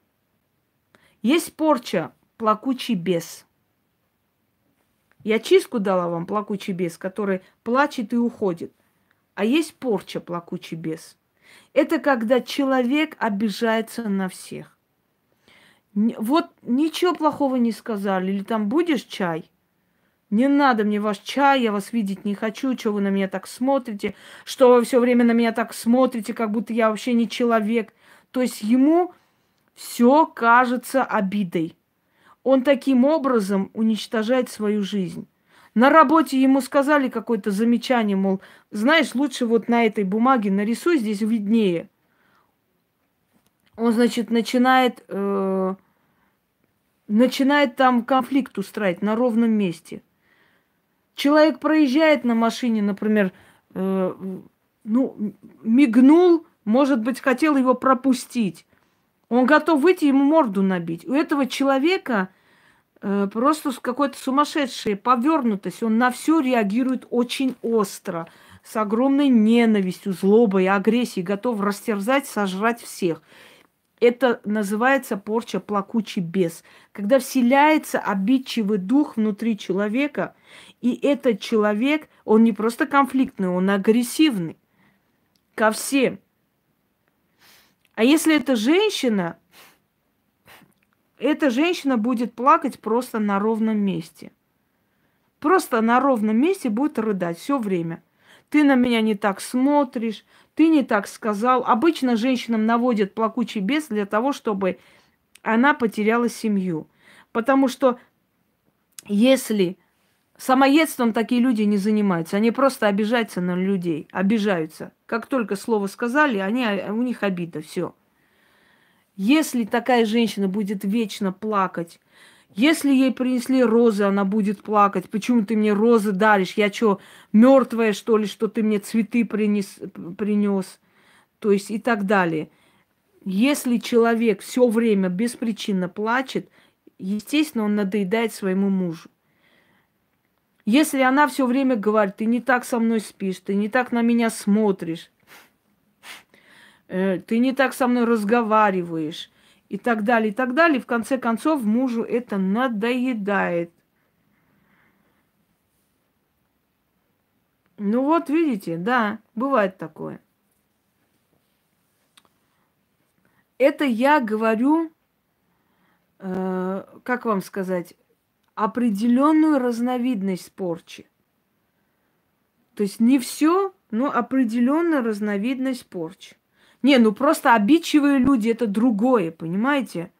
[SPEAKER 1] Есть порча, плакучий бес. Я чистку дала вам, плакучий бес, который плачет и уходит. А есть порча, плакучий бес. Это когда человек обижается на всех. Вот ничего плохого не сказали. Или там будешь чай? Не надо мне ваш чай, я вас видеть не хочу, что вы на меня так смотрите, что вы все время на меня так смотрите, как будто я вообще не человек. То есть ему все кажется обидой. Он таким образом уничтожает свою жизнь. На работе ему сказали какое-то замечание, мол, знаешь, лучше вот на этой бумаге нарисуй, здесь виднее. Он, значит, начинает, э, начинает там конфликт устраивать на ровном месте. Человек проезжает на машине, например, э, ну, мигнул, может быть, хотел его пропустить. Он готов выйти, ему морду набить. У этого человека просто какой-то сумасшедший повернутость. Он на все реагирует очень остро, с огромной ненавистью, злобой, агрессией, готов растерзать, сожрать всех. Это называется порча плакучий бес. Когда вселяется обидчивый дух внутри человека, и этот человек, он не просто конфликтный, он агрессивный ко всем. А если это женщина, эта женщина будет плакать просто на ровном месте. Просто на ровном месте будет рыдать все время. Ты на меня не так смотришь, ты не так сказал. Обычно женщинам наводят плакучий бес для того, чтобы она потеряла семью. Потому что если самоедством такие люди не занимаются, они просто обижаются на людей, обижаются. Как только слово сказали, они, у них обида, все. Если такая женщина будет вечно плакать, если ей принесли розы, она будет плакать. Почему ты мне розы даришь? Я что, мертвая, что ли, что ты мне цветы принес, принес? То есть и так далее. Если человек все время беспричинно плачет, естественно, он надоедает своему мужу. Если она все время говорит, ты не так со мной спишь, ты не так на меня смотришь, ты не так со мной разговариваешь и так далее, и так далее. В конце концов, мужу это надоедает. Ну вот, видите, да, бывает такое. Это я говорю, э, как вам сказать, определенную разновидность порчи. То есть не все, но определенная разновидность порчи. Не, ну просто обидчивые люди это другое, понимаете?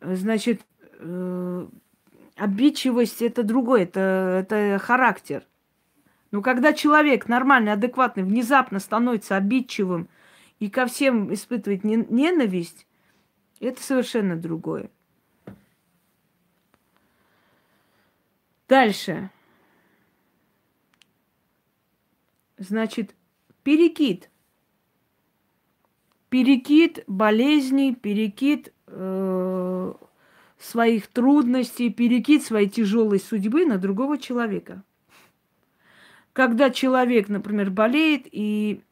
[SPEAKER 1] Значит, э, обидчивость это другое, это, это характер. Но когда человек нормальный, адекватный, внезапно становится обидчивым и ко всем испытывает ненависть, это совершенно другое. Дальше. Значит, перекид – перекид болезней, перекид э, своих трудностей, перекид своей тяжелой судьбы на другого человека. Когда человек, например, болеет, и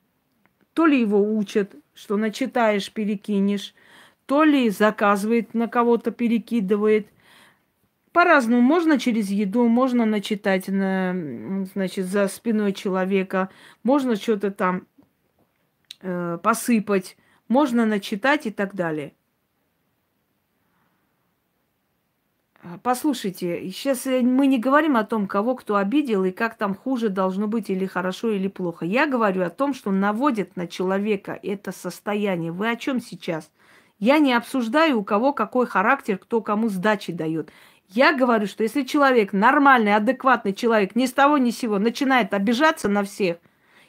[SPEAKER 1] то ли его учат, что начитаешь, перекинешь, то ли заказывает, на кого-то перекидывает. по-разному. Можно через еду, можно начитать на, значит, за спиной человека, можно что-то там э, посыпать, можно начитать и так далее. Послушайте, сейчас э, мы не говорим о том, кого кто обидел и как там хуже должно быть или хорошо, или плохо. Я говорю о том, что наводит на человека это состояние. Вы о чем сейчас? Я не обсуждаю, у кого какой характер, кто кому сдачи дает. Я говорю, что если человек нормальный, адекватный человек, ни с того ни с сего начинает обижаться на всех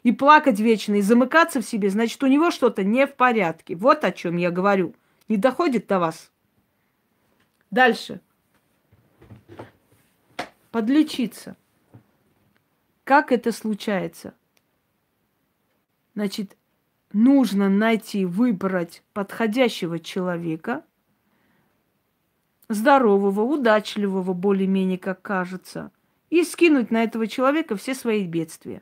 [SPEAKER 1] и плакать вечно, и замыкаться в себе, значит, у него что-то не в порядке. Вот о чем я говорю. Не доходит до вас. Дальше подлечиться. Как это случается? Значит, нужно найти, выбрать подходящего человека, здорового, удачливого, более-менее, как кажется, и скинуть на этого человека все свои бедствия.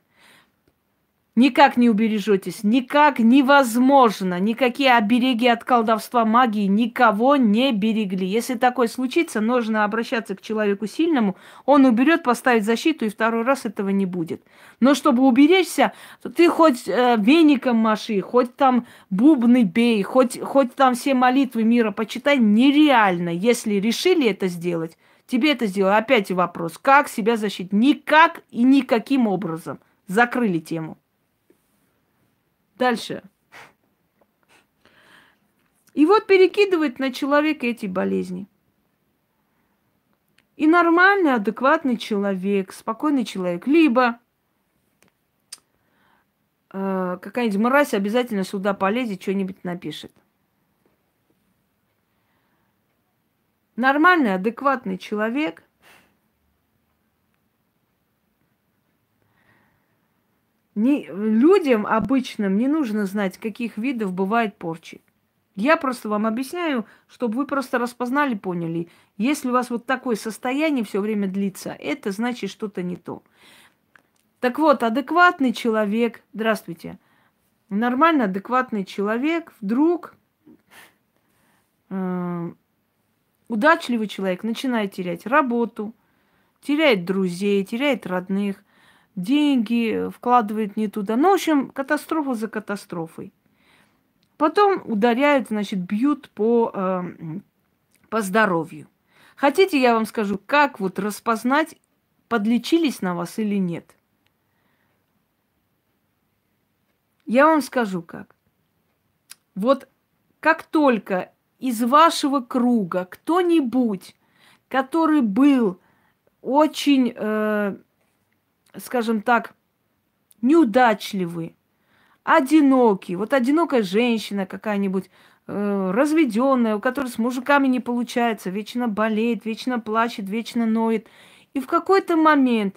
[SPEAKER 1] Никак не убережетесь, никак невозможно. Никакие обереги от колдовства магии никого не берегли. Если такое случится, нужно обращаться к человеку сильному. Он уберет, поставит защиту, и второй раз этого не будет. Но чтобы уберечься, ты хоть э, веником маши, хоть там бубны бей, хоть, хоть там все молитвы мира почитай, нереально. Если решили это сделать, тебе это сделать. Опять вопрос, как себя защитить? Никак и никаким образом. Закрыли тему. Дальше. И вот перекидывает на человека эти болезни. И нормальный, адекватный человек, спокойный человек, либо э, какая-нибудь мразь обязательно сюда полезет, что-нибудь напишет. Нормальный, адекватный человек Не, людям обычным не нужно знать, каких видов бывает порчи. Я просто вам объясняю, чтобы вы просто распознали, поняли. Если у вас вот такое состояние все время длится, это значит что-то не то. Так вот, адекватный человек, здравствуйте, нормально адекватный человек вдруг э, удачливый человек начинает терять работу, теряет друзей, теряет родных, деньги вкладывает не туда. Ну, в общем, катастрофа за катастрофой. Потом ударяют, значит, бьют по, э, по здоровью. Хотите, я вам скажу, как вот распознать, подлечились на вас или нет? Я вам скажу как. Вот как только из вашего круга кто-нибудь, который был очень э, скажем так, неудачливые, одинокие. Вот одинокая женщина какая-нибудь, э, разведенная, у которой с мужиками не получается, вечно болеет, вечно плачет, вечно ноет. И в какой-то момент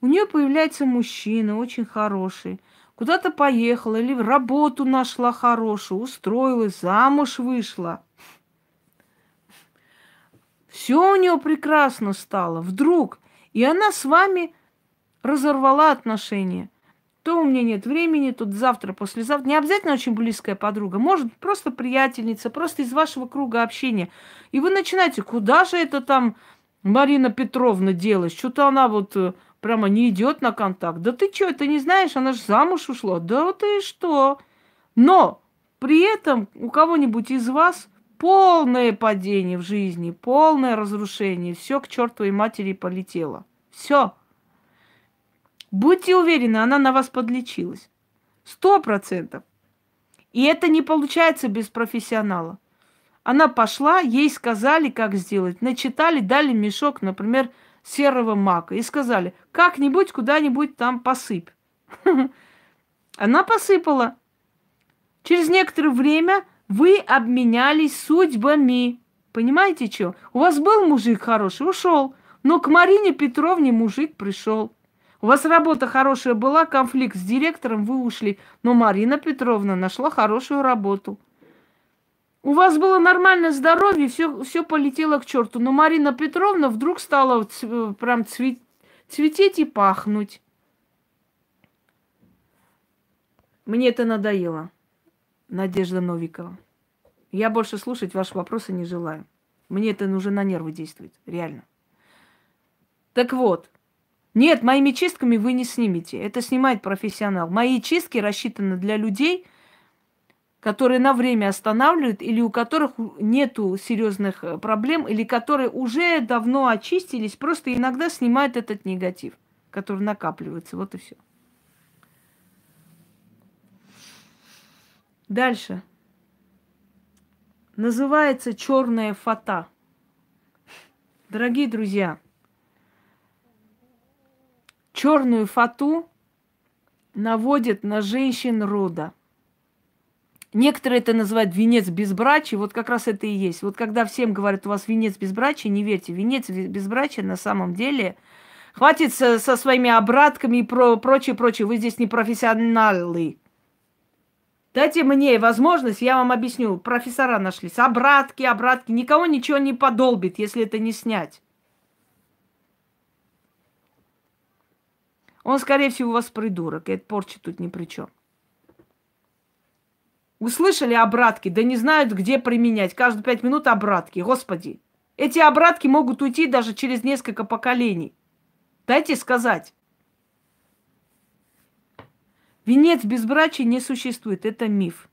[SPEAKER 1] у нее появляется мужчина очень хороший, куда-то поехала или работу нашла хорошую, устроилась, замуж вышла. Все у нее прекрасно стало вдруг. И она с вами разорвала отношения. То у меня нет времени, тут завтра, послезавтра. Не обязательно очень близкая подруга. Может, просто приятельница, просто из вашего круга общения. И вы начинаете, куда же это там Марина Петровна делась? Что-то она вот э, прямо не идет на контакт. Да ты что, ты не знаешь, она же замуж ушла. Да ты что? Но при этом у кого-нибудь из вас полное падение в жизни, полное разрушение, все к чертовой матери полетело. Все. Будьте уверены, она на вас подлечилась. Сто процентов. И это не получается без профессионала. Она пошла, ей сказали, как сделать. Начитали, дали мешок, например, серого мака. И сказали, как-нибудь куда-нибудь там посыпь. Она посыпала. Через некоторое время вы обменялись судьбами. Понимаете, что? У вас был мужик хороший, ушел. Но к Марине Петровне мужик пришел. У вас работа хорошая была, конфликт с директором, вы ушли. Но Марина Петровна нашла хорошую работу. У вас было нормальное здоровье, все, все полетело к черту. Но Марина Петровна вдруг стала ц, прям цвет, цвететь и пахнуть. Мне это надоело. Надежда Новикова. Я больше слушать ваши вопросы не желаю. Мне это уже на нервы действует, реально. Так вот, нет, моими чистками вы не снимете. Это снимает профессионал. Мои чистки рассчитаны для людей, которые на время останавливают или у которых нету серьезных э, проблем, или которые уже давно очистились, просто иногда снимают этот негатив, который накапливается. Вот и все. Дальше. Называется черная фата. Дорогие друзья, черную фату наводят на женщин рода. Некоторые это называют венец безбрачия. Вот как раз это и есть. Вот когда всем говорят, у вас венец безбрачия, не верьте. Венец безбрачия на самом деле хватит со, со своими обратками и про, прочее, прочее. Вы здесь не профессионалы. Дайте мне возможность, я вам объясню. Профессора нашлись. Обратки, обратки. Никого ничего не подолбит, если это не снять. Он, скорее всего, у вас придурок. И это порча тут ни при чем. Услышали обратки, да не знают, где применять. Каждые пять минут обратки. Господи. Эти обратки могут уйти даже через несколько поколений. Дайте сказать. Венец безбрачия не существует, это миф.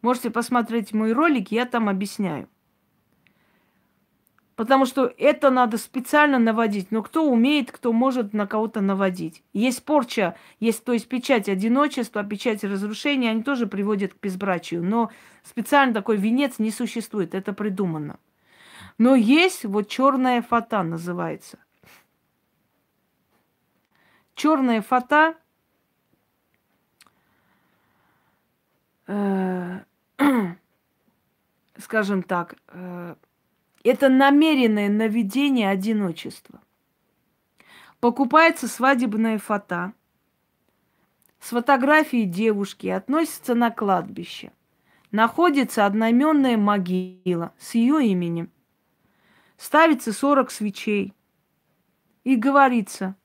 [SPEAKER 1] Можете посмотреть мой ролик, я там объясняю. Потому что это надо специально наводить. Но кто умеет, кто может на кого-то наводить. Есть порча, есть, то есть печать одиночества, печать разрушения, они тоже приводят к безбрачию. Но специально такой венец не существует, это придумано. Но есть вот черная фата называется. Черная фата Э, скажем так, э, это намеренное наведение одиночества. Покупается свадебная фото с фотографией девушки, относится на кладбище. Находится одноименная могила с ее именем. Ставится 40 свечей. И говорится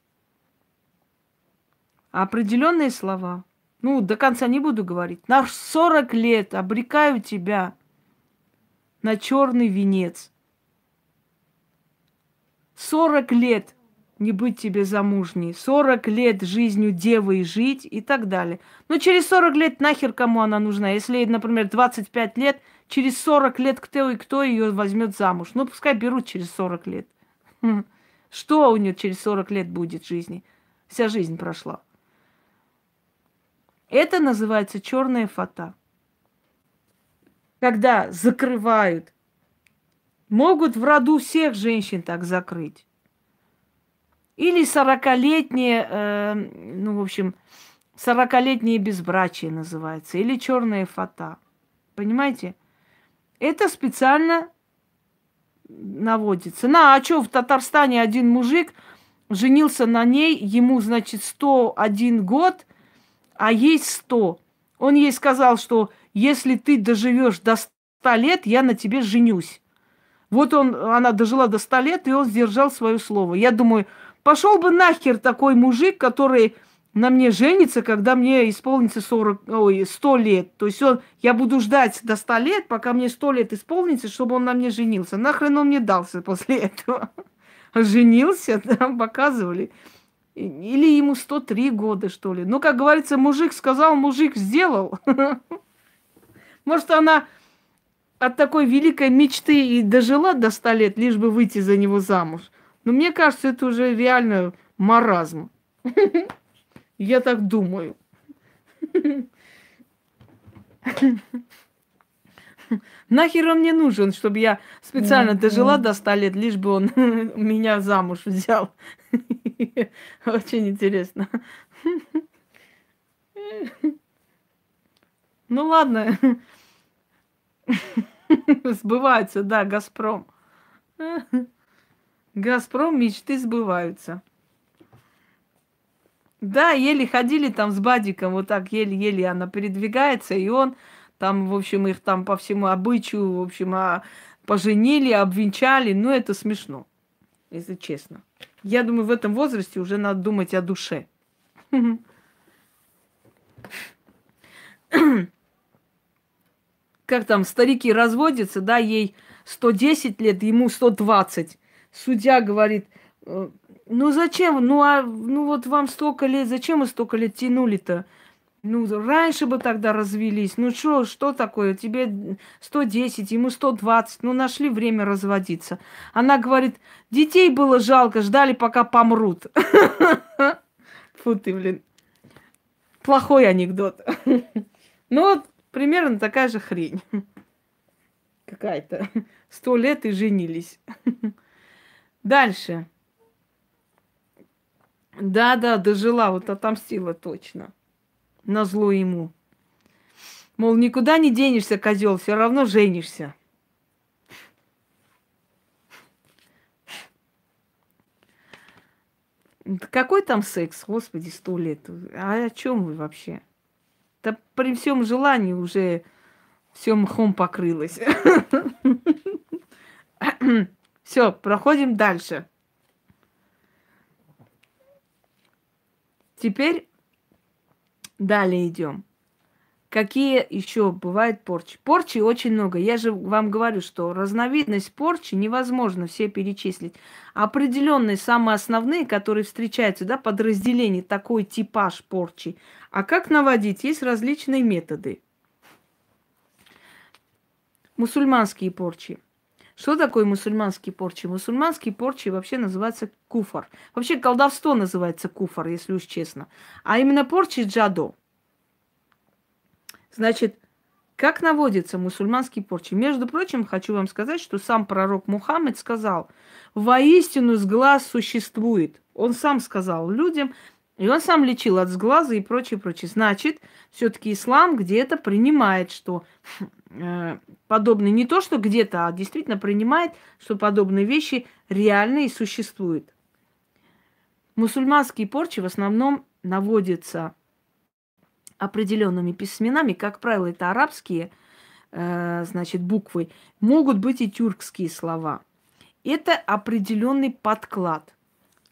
[SPEAKER 1] определенные слова – ну, до конца не буду говорить. На 40 лет обрекаю тебя на черный венец. 40 лет не быть тебе замужней, 40 лет жизнью девы жить и так далее. Но через 40 лет нахер кому она нужна? Если, например, 25 лет, через 40 лет кто и кто ее возьмет замуж? Ну, пускай берут через 40 лет. Что у нее через 40 лет будет жизни? Вся жизнь прошла. Это называется черная фата. Когда закрывают, могут в роду всех женщин так закрыть. Или сорокалетние, э, ну, в общем, сорокалетнее безбрачие называется, или черная фата. Понимаете? Это специально наводится. На, а что, в Татарстане один мужик женился на ней, ему, значит, 101 год – а есть сто. Он ей сказал, что если ты доживешь до ста лет, я на тебе женюсь. Вот он, она дожила до ста лет, и он сдержал свое слово. Я думаю, пошел бы нахер такой мужик, который на мне женится, когда мне исполнится 40, ой, 100 лет. То есть он, я буду ждать до 100 лет, пока мне 100 лет исполнится, чтобы он на мне женился. Нахрен он мне дался после этого? Женился, там показывали. Или ему 103 года, что ли. Ну, как говорится, мужик сказал, мужик сделал. Может, она от такой великой мечты и дожила до 100 лет, лишь бы выйти за него замуж. Но мне кажется, это уже реально маразм. Я так думаю. Нахер он мне нужен, чтобы я специально дожила до 100 лет, лишь бы он меня замуж взял. Очень интересно. Ну ладно. Сбываются, да, Газпром. Газпром мечты сбываются. Да, еле ходили там с Бадиком, вот так еле-еле она передвигается, и он там, в общем, их там по всему обычаю, в общем, а, поженили, обвенчали. Ну, это смешно, если честно. Я думаю, в этом возрасте уже надо думать о душе. Как там, старики разводятся, да, ей 110 лет, ему 120. Судья говорит, э, Ну зачем? Ну а ну вот вам столько лет, зачем вы столько лет тянули-то? Ну, раньше бы тогда развелись. Ну что, что такое? Тебе 110, ему 120. Ну, нашли время разводиться. Она говорит, детей было жалко, ждали, пока помрут. Фу ты, блин. Плохой анекдот. Ну, примерно такая же хрень. Какая-то. Сто лет и женились. Дальше. Да-да, дожила, вот отомстила точно. На зло ему. Мол, никуда не денешься, козел, все равно женишься. Какой там секс, господи, сто лет? А о чем вы вообще? Да при всем желании уже все мхом покрылось. Все, проходим дальше. Теперь далее идем. Какие еще бывают порчи? Порчи очень много. Я же вам говорю, что разновидность порчи невозможно все перечислить. Определенные, самые основные, которые встречаются, да, подразделение, такой типаж порчи. А как наводить? Есть различные методы. Мусульманские порчи. Что такое мусульманские порчи? Мусульманские порчи вообще называются куфар. Вообще колдовство называется куфар, если уж честно. А именно порчи джадо – Значит, как наводятся мусульманские порчи? Между прочим, хочу вам сказать, что сам пророк Мухаммед сказал, воистину сглаз существует. Он сам сказал людям, и он сам лечил от сглаза и прочее, прочее. Значит, все-таки ислам где-то принимает, что э, подобные, не то что где-то, а действительно принимает, что подобные вещи реальны и существуют. Мусульманские порчи в основном наводятся определенными письменами, как правило, это арабские, э, значит, буквы, могут быть и тюркские слова. Это определенный подклад.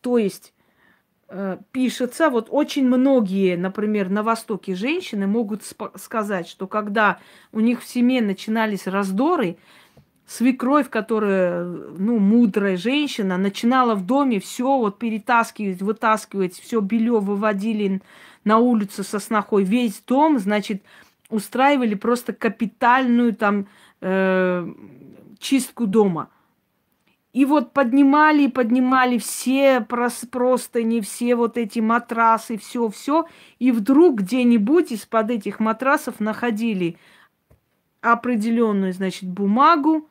[SPEAKER 1] То есть э, пишется, вот очень многие, например, на Востоке женщины могут сказать, что когда у них в семье начинались раздоры, свекровь, которая, ну, мудрая женщина, начинала в доме все вот перетаскивать, вытаскивать, все белье выводили на улицу со снохой, весь дом, значит, устраивали просто капитальную там э, чистку дома. И вот поднимали и поднимали все просто не все вот эти матрасы, все-все. И вдруг где-нибудь из-под этих матрасов находили определенную, значит, бумагу,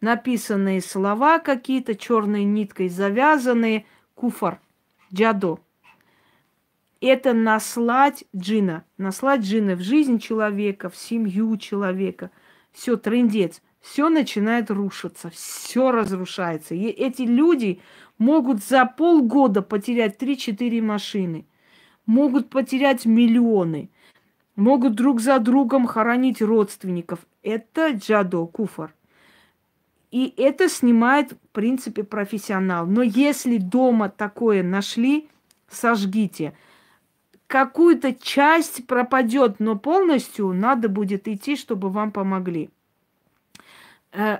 [SPEAKER 1] написанные слова какие-то, черной ниткой завязанные, куфар, джадо это наслать джина. Наслать джина в жизнь человека, в семью человека. Все, трендец. Все начинает рушиться, все разрушается. И эти люди могут за полгода потерять 3-4 машины, могут потерять миллионы, могут друг за другом хоронить родственников. Это джадо, куфар. И это снимает, в принципе, профессионал. Но если дома такое нашли, сожгите какую-то часть пропадет, но полностью надо будет идти, чтобы вам помогли. Э,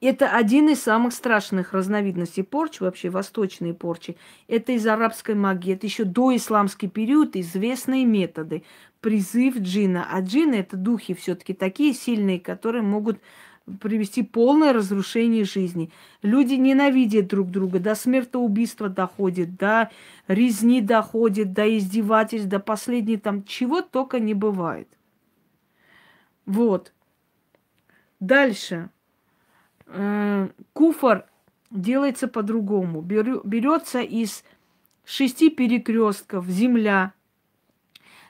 [SPEAKER 1] это один из самых страшных разновидностей порчи, вообще восточные порчи. Это из арабской магии. Это еще до исламский период известные методы. Призыв джина. А джины это духи все-таки такие сильные, которые могут привести полное разрушение жизни. Люди ненавидят друг друга, до смертоубийства доходит, до резни доходит, до издевательств, до последней там чего только не бывает. Вот. Дальше. Э, куфар делается по-другому. Берется из шести перекрестков земля,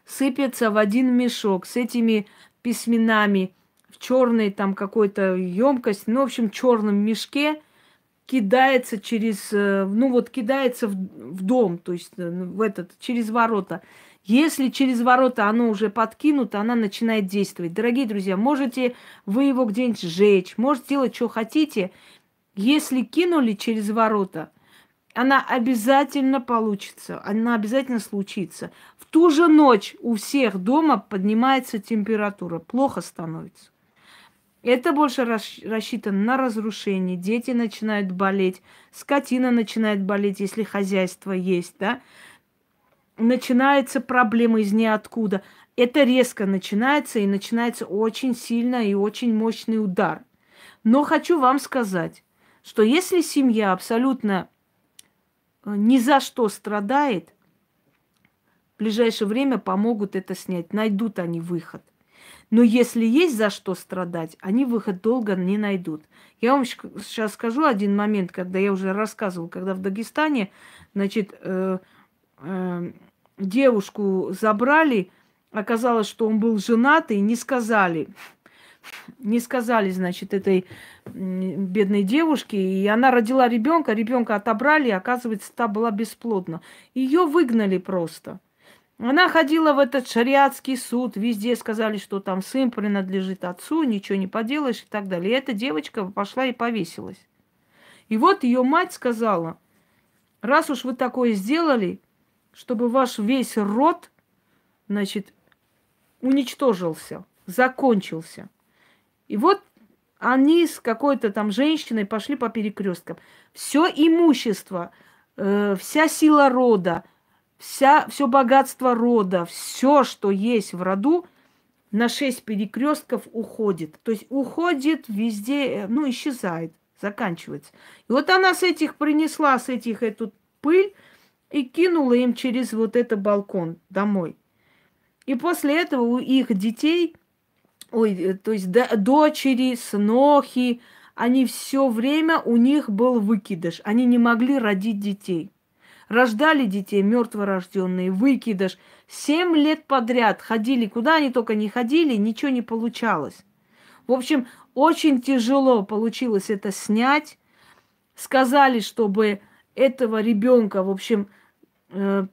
[SPEAKER 1] сыпется в один мешок с этими письменами – черной там какой-то емкость, ну, в общем, черном мешке кидается через, э, ну вот кидается в, в дом, то есть э, в этот, через ворота. Если через ворота оно уже подкинуто, она начинает действовать. Дорогие друзья, можете вы его где-нибудь сжечь, можете делать, что хотите. Если кинули через ворота, она обязательно получится, она обязательно случится. В ту же ночь у всех дома поднимается температура, плохо становится. Это больше рассчитано на разрушение. Дети начинают болеть, скотина начинает болеть, если хозяйство есть, да. Начинаются проблемы из ниоткуда. Это резко начинается, и начинается очень сильно и очень мощный удар. Но хочу вам сказать, что если семья абсолютно э, ни за что страдает, в ближайшее время помогут это снять, найдут они выход. Но если есть за что страдать, они выход долго не найдут. Я вам сейчас скажу один момент, когда я уже рассказывала, когда в Дагестане, значит, э, э, девушку забрали, оказалось, что он был женат, и не сказали. Не сказали, значит, этой бедной девушке, и она родила ребенка, ребенка отобрали, и оказывается, та была бесплодна. Ее выгнали просто. Она ходила в этот шариатский суд, везде сказали, что там сын принадлежит отцу, ничего не поделаешь и так далее. И эта девочка пошла и повесилась. И вот ее мать сказала, раз уж вы такое сделали, чтобы ваш весь род, значит, уничтожился, закончился. И вот они с какой-то там женщиной пошли по перекресткам. Все имущество, э, вся сила рода – вся, все богатство рода, все, что есть в роду, на шесть перекрестков уходит. То есть уходит везде, ну, исчезает, заканчивается. И вот она с этих принесла, с этих эту пыль и кинула им через вот этот балкон домой. И после этого у их детей, ой, то есть дочери, снохи, они все время, у них был выкидыш. Они не могли родить детей. Рождали детей мертворожденные, выкидыш. Семь лет подряд ходили, куда они только не ходили, ничего не получалось. В общем, очень тяжело получилось это снять. Сказали, чтобы этого ребенка, в общем, э,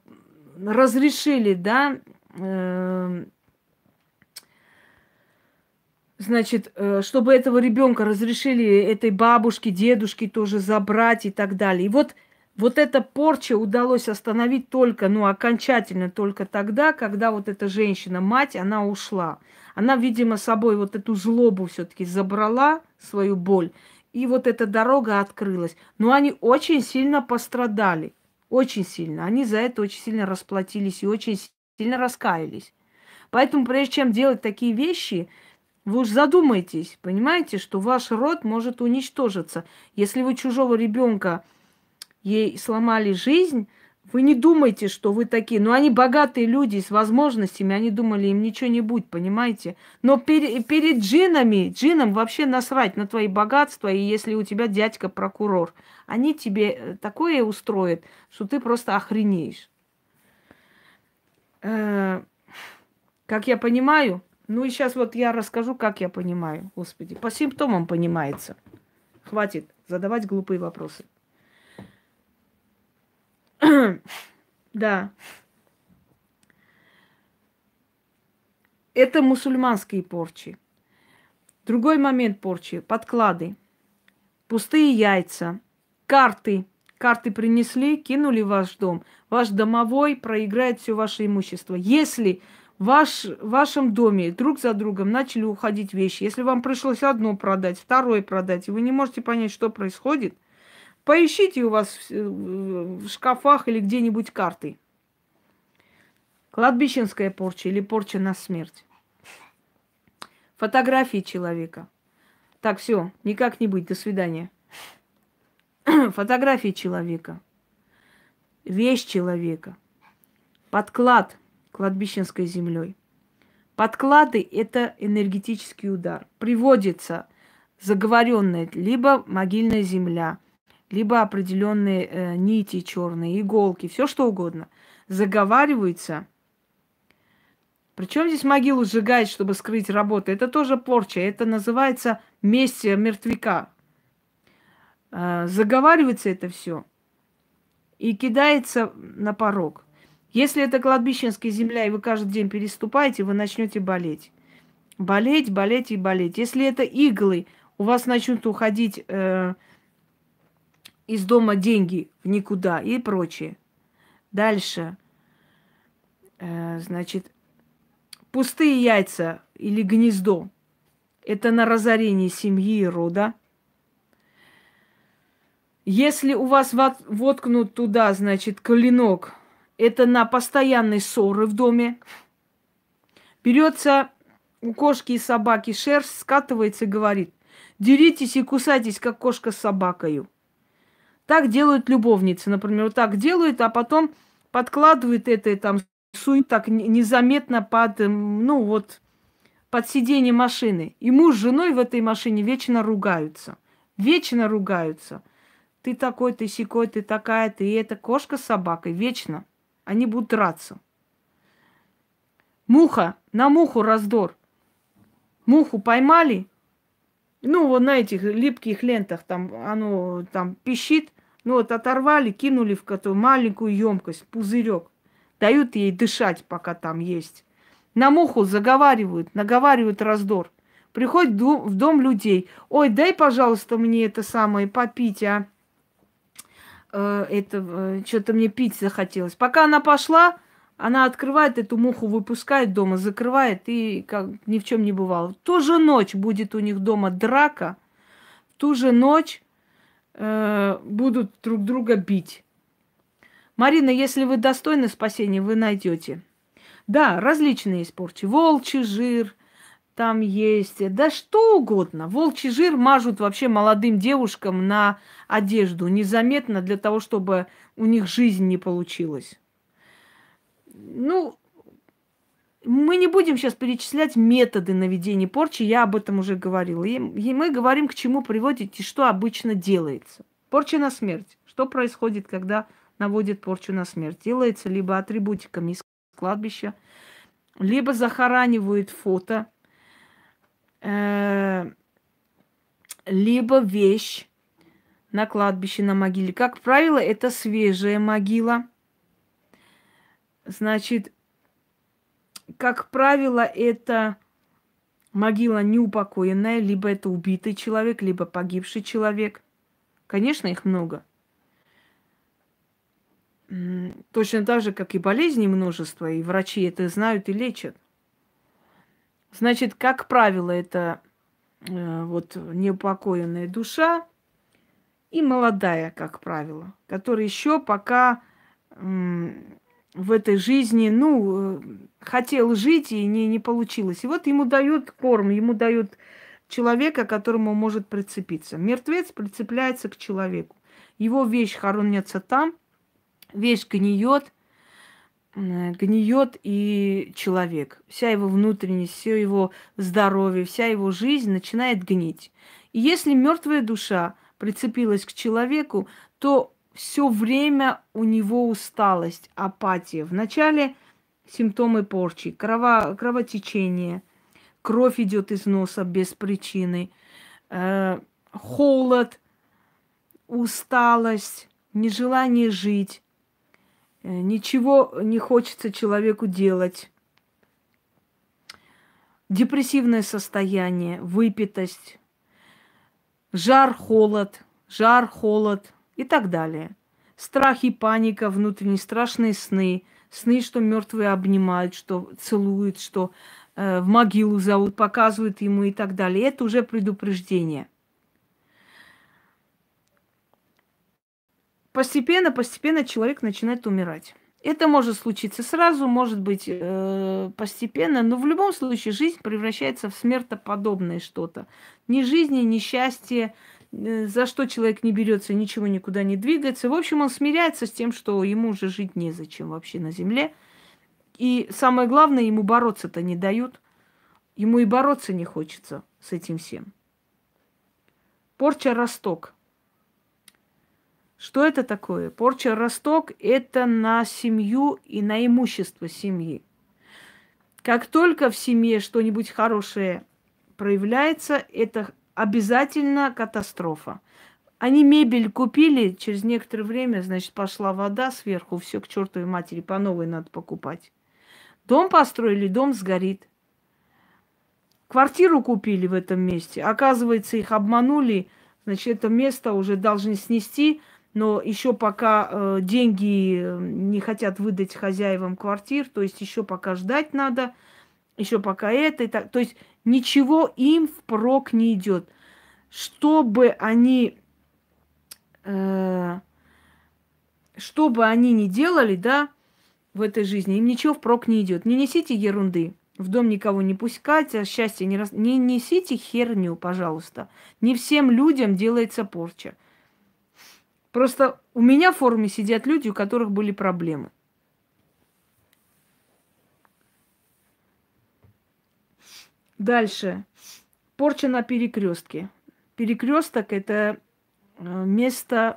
[SPEAKER 1] разрешили, да, э, значит, э, чтобы этого ребенка разрешили этой бабушке, дедушке тоже забрать и так далее. И вот вот эта порча удалось остановить только, ну, окончательно только тогда, когда вот эта женщина, мать, она ушла. Она, видимо, собой вот эту злобу все-таки забрала, свою боль, и вот эта дорога открылась. Но они очень сильно пострадали. Очень сильно. Они за это очень сильно расплатились и очень сильно раскаялись. Поэтому, прежде чем делать такие вещи, вы уж задумайтесь, понимаете, что ваш род может уничтожиться. Если вы чужого ребенка ей сломали жизнь, вы не думайте, что вы такие. Ну, они богатые люди с возможностями, они думали, им ничего не будет, понимаете? Но пер, перед джинами, джинам вообще насрать на твои богатства, и если у тебя дядька прокурор, они тебе э, такое устроят, что ты просто охренеешь. Э, как я понимаю, ну и сейчас вот я расскажу, как я понимаю, господи. По симптомам понимается. Хватит задавать глупые вопросы. да. Это мусульманские порчи. Другой момент порчи – подклады. Пустые яйца, карты. Карты принесли, кинули в ваш дом. Ваш домовой проиграет все ваше имущество. Если ваш, в вашем доме друг за другом начали уходить вещи, если вам пришлось одно продать, второе продать, и вы не можете понять, что происходит – Поищите у вас в шкафах или где-нибудь карты. Кладбищенская порча или порча на смерть. Фотографии человека. Так, все, никак не быть, до свидания. Фотографии человека. Вещь человека. Подклад кладбищенской землей. Подклады – это энергетический удар. Приводится заговоренная либо могильная земля – либо определенные э, нити черные, иголки, все что угодно, заговариваются. Причем здесь могилу сжигать, чтобы скрыть работу? Это тоже порча. Это называется месть мертвяка. Э, заговаривается это все и кидается на порог. Если это кладбищенская земля, и вы каждый день переступаете, вы начнете болеть. Болеть, болеть и болеть. Если это иглы, у вас начнут уходить э, из дома деньги в никуда и прочее. Дальше. Э, значит, пустые яйца или гнездо. это на разорение семьи и рода. Если у вас воткнут туда, значит, клинок, это на постоянные ссоры в доме. Берется у кошки и собаки шерсть, скатывается и говорит, деритесь и кусайтесь, как кошка с собакою. Так делают любовницы, например, вот так делают, а потом подкладывают это там сует так незаметно под, ну вот, под сиденье машины. И муж с женой в этой машине вечно ругаются. Вечно ругаются. Ты такой, ты секой, ты такая, ты и эта кошка с собакой. Вечно. Они будут драться. Муха, на муху раздор. Муху поймали, ну, вот на этих липких лентах там оно там пищит, ну вот оторвали, кинули в какую маленькую емкость, пузырек. Дают ей дышать, пока там есть. На муху заговаривают, наговаривают раздор. Приходит в дом людей. Ой, дай, пожалуйста, мне это самое попить, а. Э, это, э, что-то мне пить захотелось. Пока она пошла, она открывает эту муху, выпускает дома, закрывает и как ни в чем не бывало. В ту же ночь будет у них дома драка, в ту же ночь э, будут друг друга бить. Марина, если вы достойны спасения, вы найдете. Да, различные есть порчи. Волчий жир там есть, да что угодно. Волчий жир мажут вообще молодым девушкам на одежду незаметно для того, чтобы у них жизнь не получилась. Ну, мы не будем сейчас перечислять методы наведения порчи, я об этом уже говорила. И мы говорим, к чему приводит и что обычно делается. Порча на смерть. Что происходит, когда наводит порчу на смерть. Делается либо атрибутиками из кладбища, либо захоранивают фото, э, либо вещь на кладбище, на могиле. Как правило, это свежая могила. Значит, как правило, это могила неупокоенная, либо это убитый человек, либо погибший человек. Конечно, их много – Точно так же, как и болезней множество, и врачи это знают и лечат. Значит, как правило, это э, вот неупокоенная душа и молодая, как правило, которая еще пока э, в этой жизни, ну, э, хотел жить и не, не получилось. И вот ему дают корм, ему дают человека, к которому может прицепиться. Мертвец прицепляется к человеку. Его вещь хоронится там, вещь гниет, гниет и человек. Вся его внутренность, все его здоровье, вся его жизнь начинает гнить. И если мертвая душа прицепилась к человеку, то все время у него усталость, апатия. Вначале симптомы порчи, крово, кровотечение, кровь идет из носа без причины, э, холод, усталость, нежелание жить, Э, ничего не хочется человеку делать. Депрессивное состояние, выпитость, жар, холод, жар, холод и так далее. Страх и паника, внутренние страшные сны, сны, что мертвые обнимают, что целуют, что э, в могилу зовут, показывают ему и так далее. Это уже предупреждение. постепенно, постепенно человек начинает умирать. Это может случиться сразу, может быть э, постепенно, но в любом случае жизнь превращается в смертоподобное что-то. Ни жизни, ни счастья, за что человек не берется, ничего никуда не двигается. В общем, он смиряется с тем, что ему уже жить незачем вообще на земле. И самое главное, ему бороться-то не дают. Ему и бороться не хочется с этим всем. Порча росток – что это такое? Порча росток – это на семью и на имущество семьи. Как только в семье что-нибудь хорошее проявляется, это обязательно катастрофа. Они мебель купили, через некоторое время, значит, пошла вода сверху, все к чертовой матери, по новой надо покупать. Дом построили, дом сгорит. Квартиру купили в этом месте. Оказывается, их обманули, значит, это место уже должны снести – но еще пока э, деньги э, не хотят выдать хозяевам квартир, то есть еще пока ждать надо, еще пока это и так. То есть ничего им впрок не идет. Чтобы они, э, что бы они ни делали, да, в этой жизни, им ничего впрок не идет. Не несите ерунды. В дом никого не пускайте, а счастье не раз... Не несите херню, пожалуйста. Не всем людям делается порча. Просто у меня в форуме сидят люди, у которых были проблемы. Дальше. Порча на перекрестке. Перекресток это э, место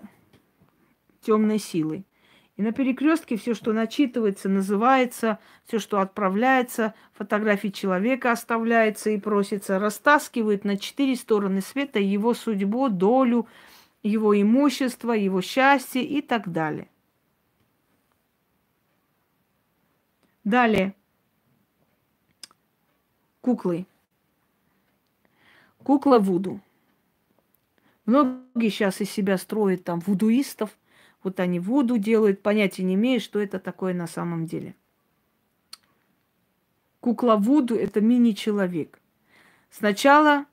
[SPEAKER 1] темной силы. И на перекрестке все, что начитывается, называется, все, что отправляется, фотографии человека оставляется и просится, растаскивает на четыре стороны света его судьбу, долю, его имущество, его счастье и так далее. Далее. Куклы. Кукла Вуду. Многие сейчас из себя строят там вудуистов. Вот они Вуду делают, понятия не имея, что это такое на самом деле. Кукла Вуду – это мини-человек. Сначала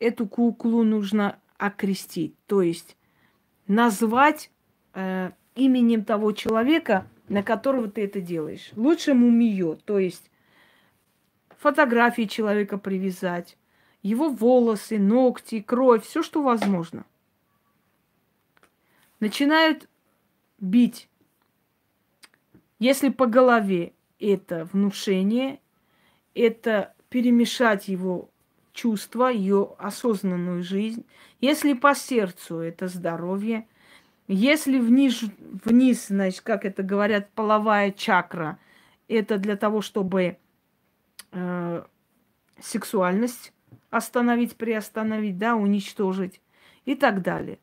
[SPEAKER 1] эту куклу нужно окрестить, то есть назвать э, именем того человека, на которого ты это делаешь. Лучше мумию, то есть фотографии человека привязать, его волосы, ногти, кровь, все, что возможно. Начинают бить. Если по голове это внушение, это перемешать его чувства, ее осознанную жизнь. Если по сердцу это здоровье, если вниз, вниз, значит, как это говорят, половая чакра, это для того, чтобы э, сексуальность остановить, приостановить, да, уничтожить и так далее.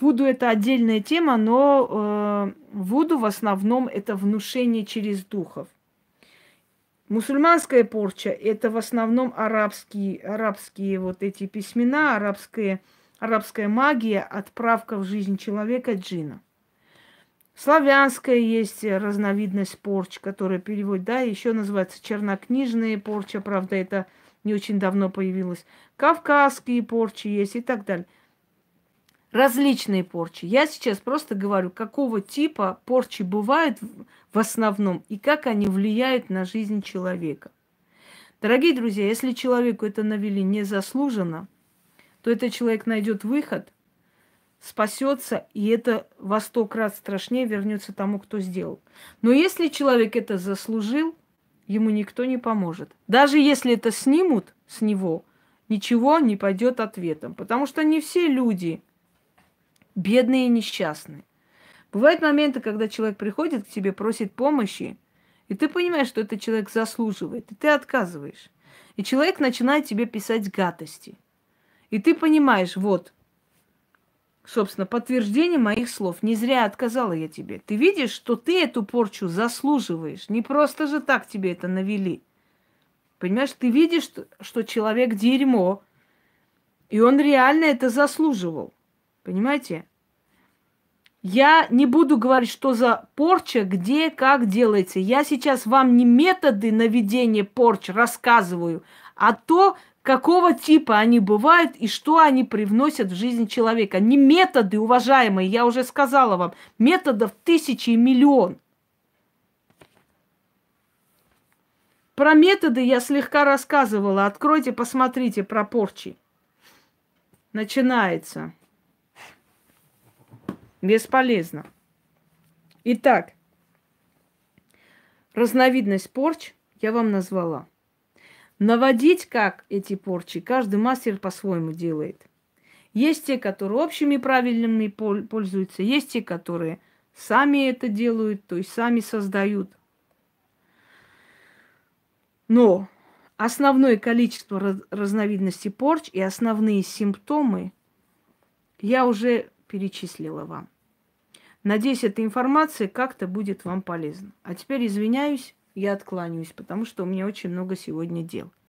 [SPEAKER 1] Вуду это отдельная тема, но э, вуду в основном это внушение через духов. Мусульманская порча это в основном арабские, арабские вот эти письмена, арабская, арабская магия, отправка в жизнь человека джина. Славянская есть разновидность порч, которая переводит, да, еще называется чернокнижная порча, правда, это не очень давно появилось. Кавказские порчи есть и так далее. Различные порчи. Я сейчас просто говорю, какого типа порчи бывают в основном и как они влияют на жизнь человека. Дорогие друзья, если человеку это навели незаслуженно, то этот человек найдет выход – спасется, и это во сто крат страшнее вернется тому, кто сделал. Но если человек это заслужил, ему никто не поможет. Даже если это снимут с него, ничего не пойдет ответом. Потому что не все люди бедные и несчастные. Бывают моменты, когда человек приходит к тебе, просит помощи, и ты понимаешь, что этот человек заслуживает, и ты отказываешь. И человек начинает тебе писать гадости. И ты понимаешь, вот, собственно, подтверждение моих слов. Не зря отказала я тебе. Ты видишь, что ты эту порчу заслуживаешь. Не просто же так тебе это навели. Понимаешь, ты видишь, что человек дерьмо, и он реально это заслуживал. Понимаете? Я не буду говорить, что за порча, где, как делается. Я сейчас вам не методы наведения порч рассказываю, а то, какого типа они бывают и что они привносят в жизнь человека. Не методы, уважаемые, я уже сказала вам, методов тысячи и миллион. Про методы я слегка рассказывала. Откройте, посмотрите про порчи. Начинается. Бесполезно. Итак, разновидность порч я вам назвала. Наводить как эти порчи, каждый мастер по-своему делает. Есть те, которые общими правильными пользуются, есть те, которые сами это делают, то есть сами создают. Но основное количество разновидностей порч и основные симптомы я уже перечислила вам. Надеюсь, эта информация как-то будет вам полезна. А теперь извиняюсь, я откланяюсь, потому что у меня очень много сегодня дел.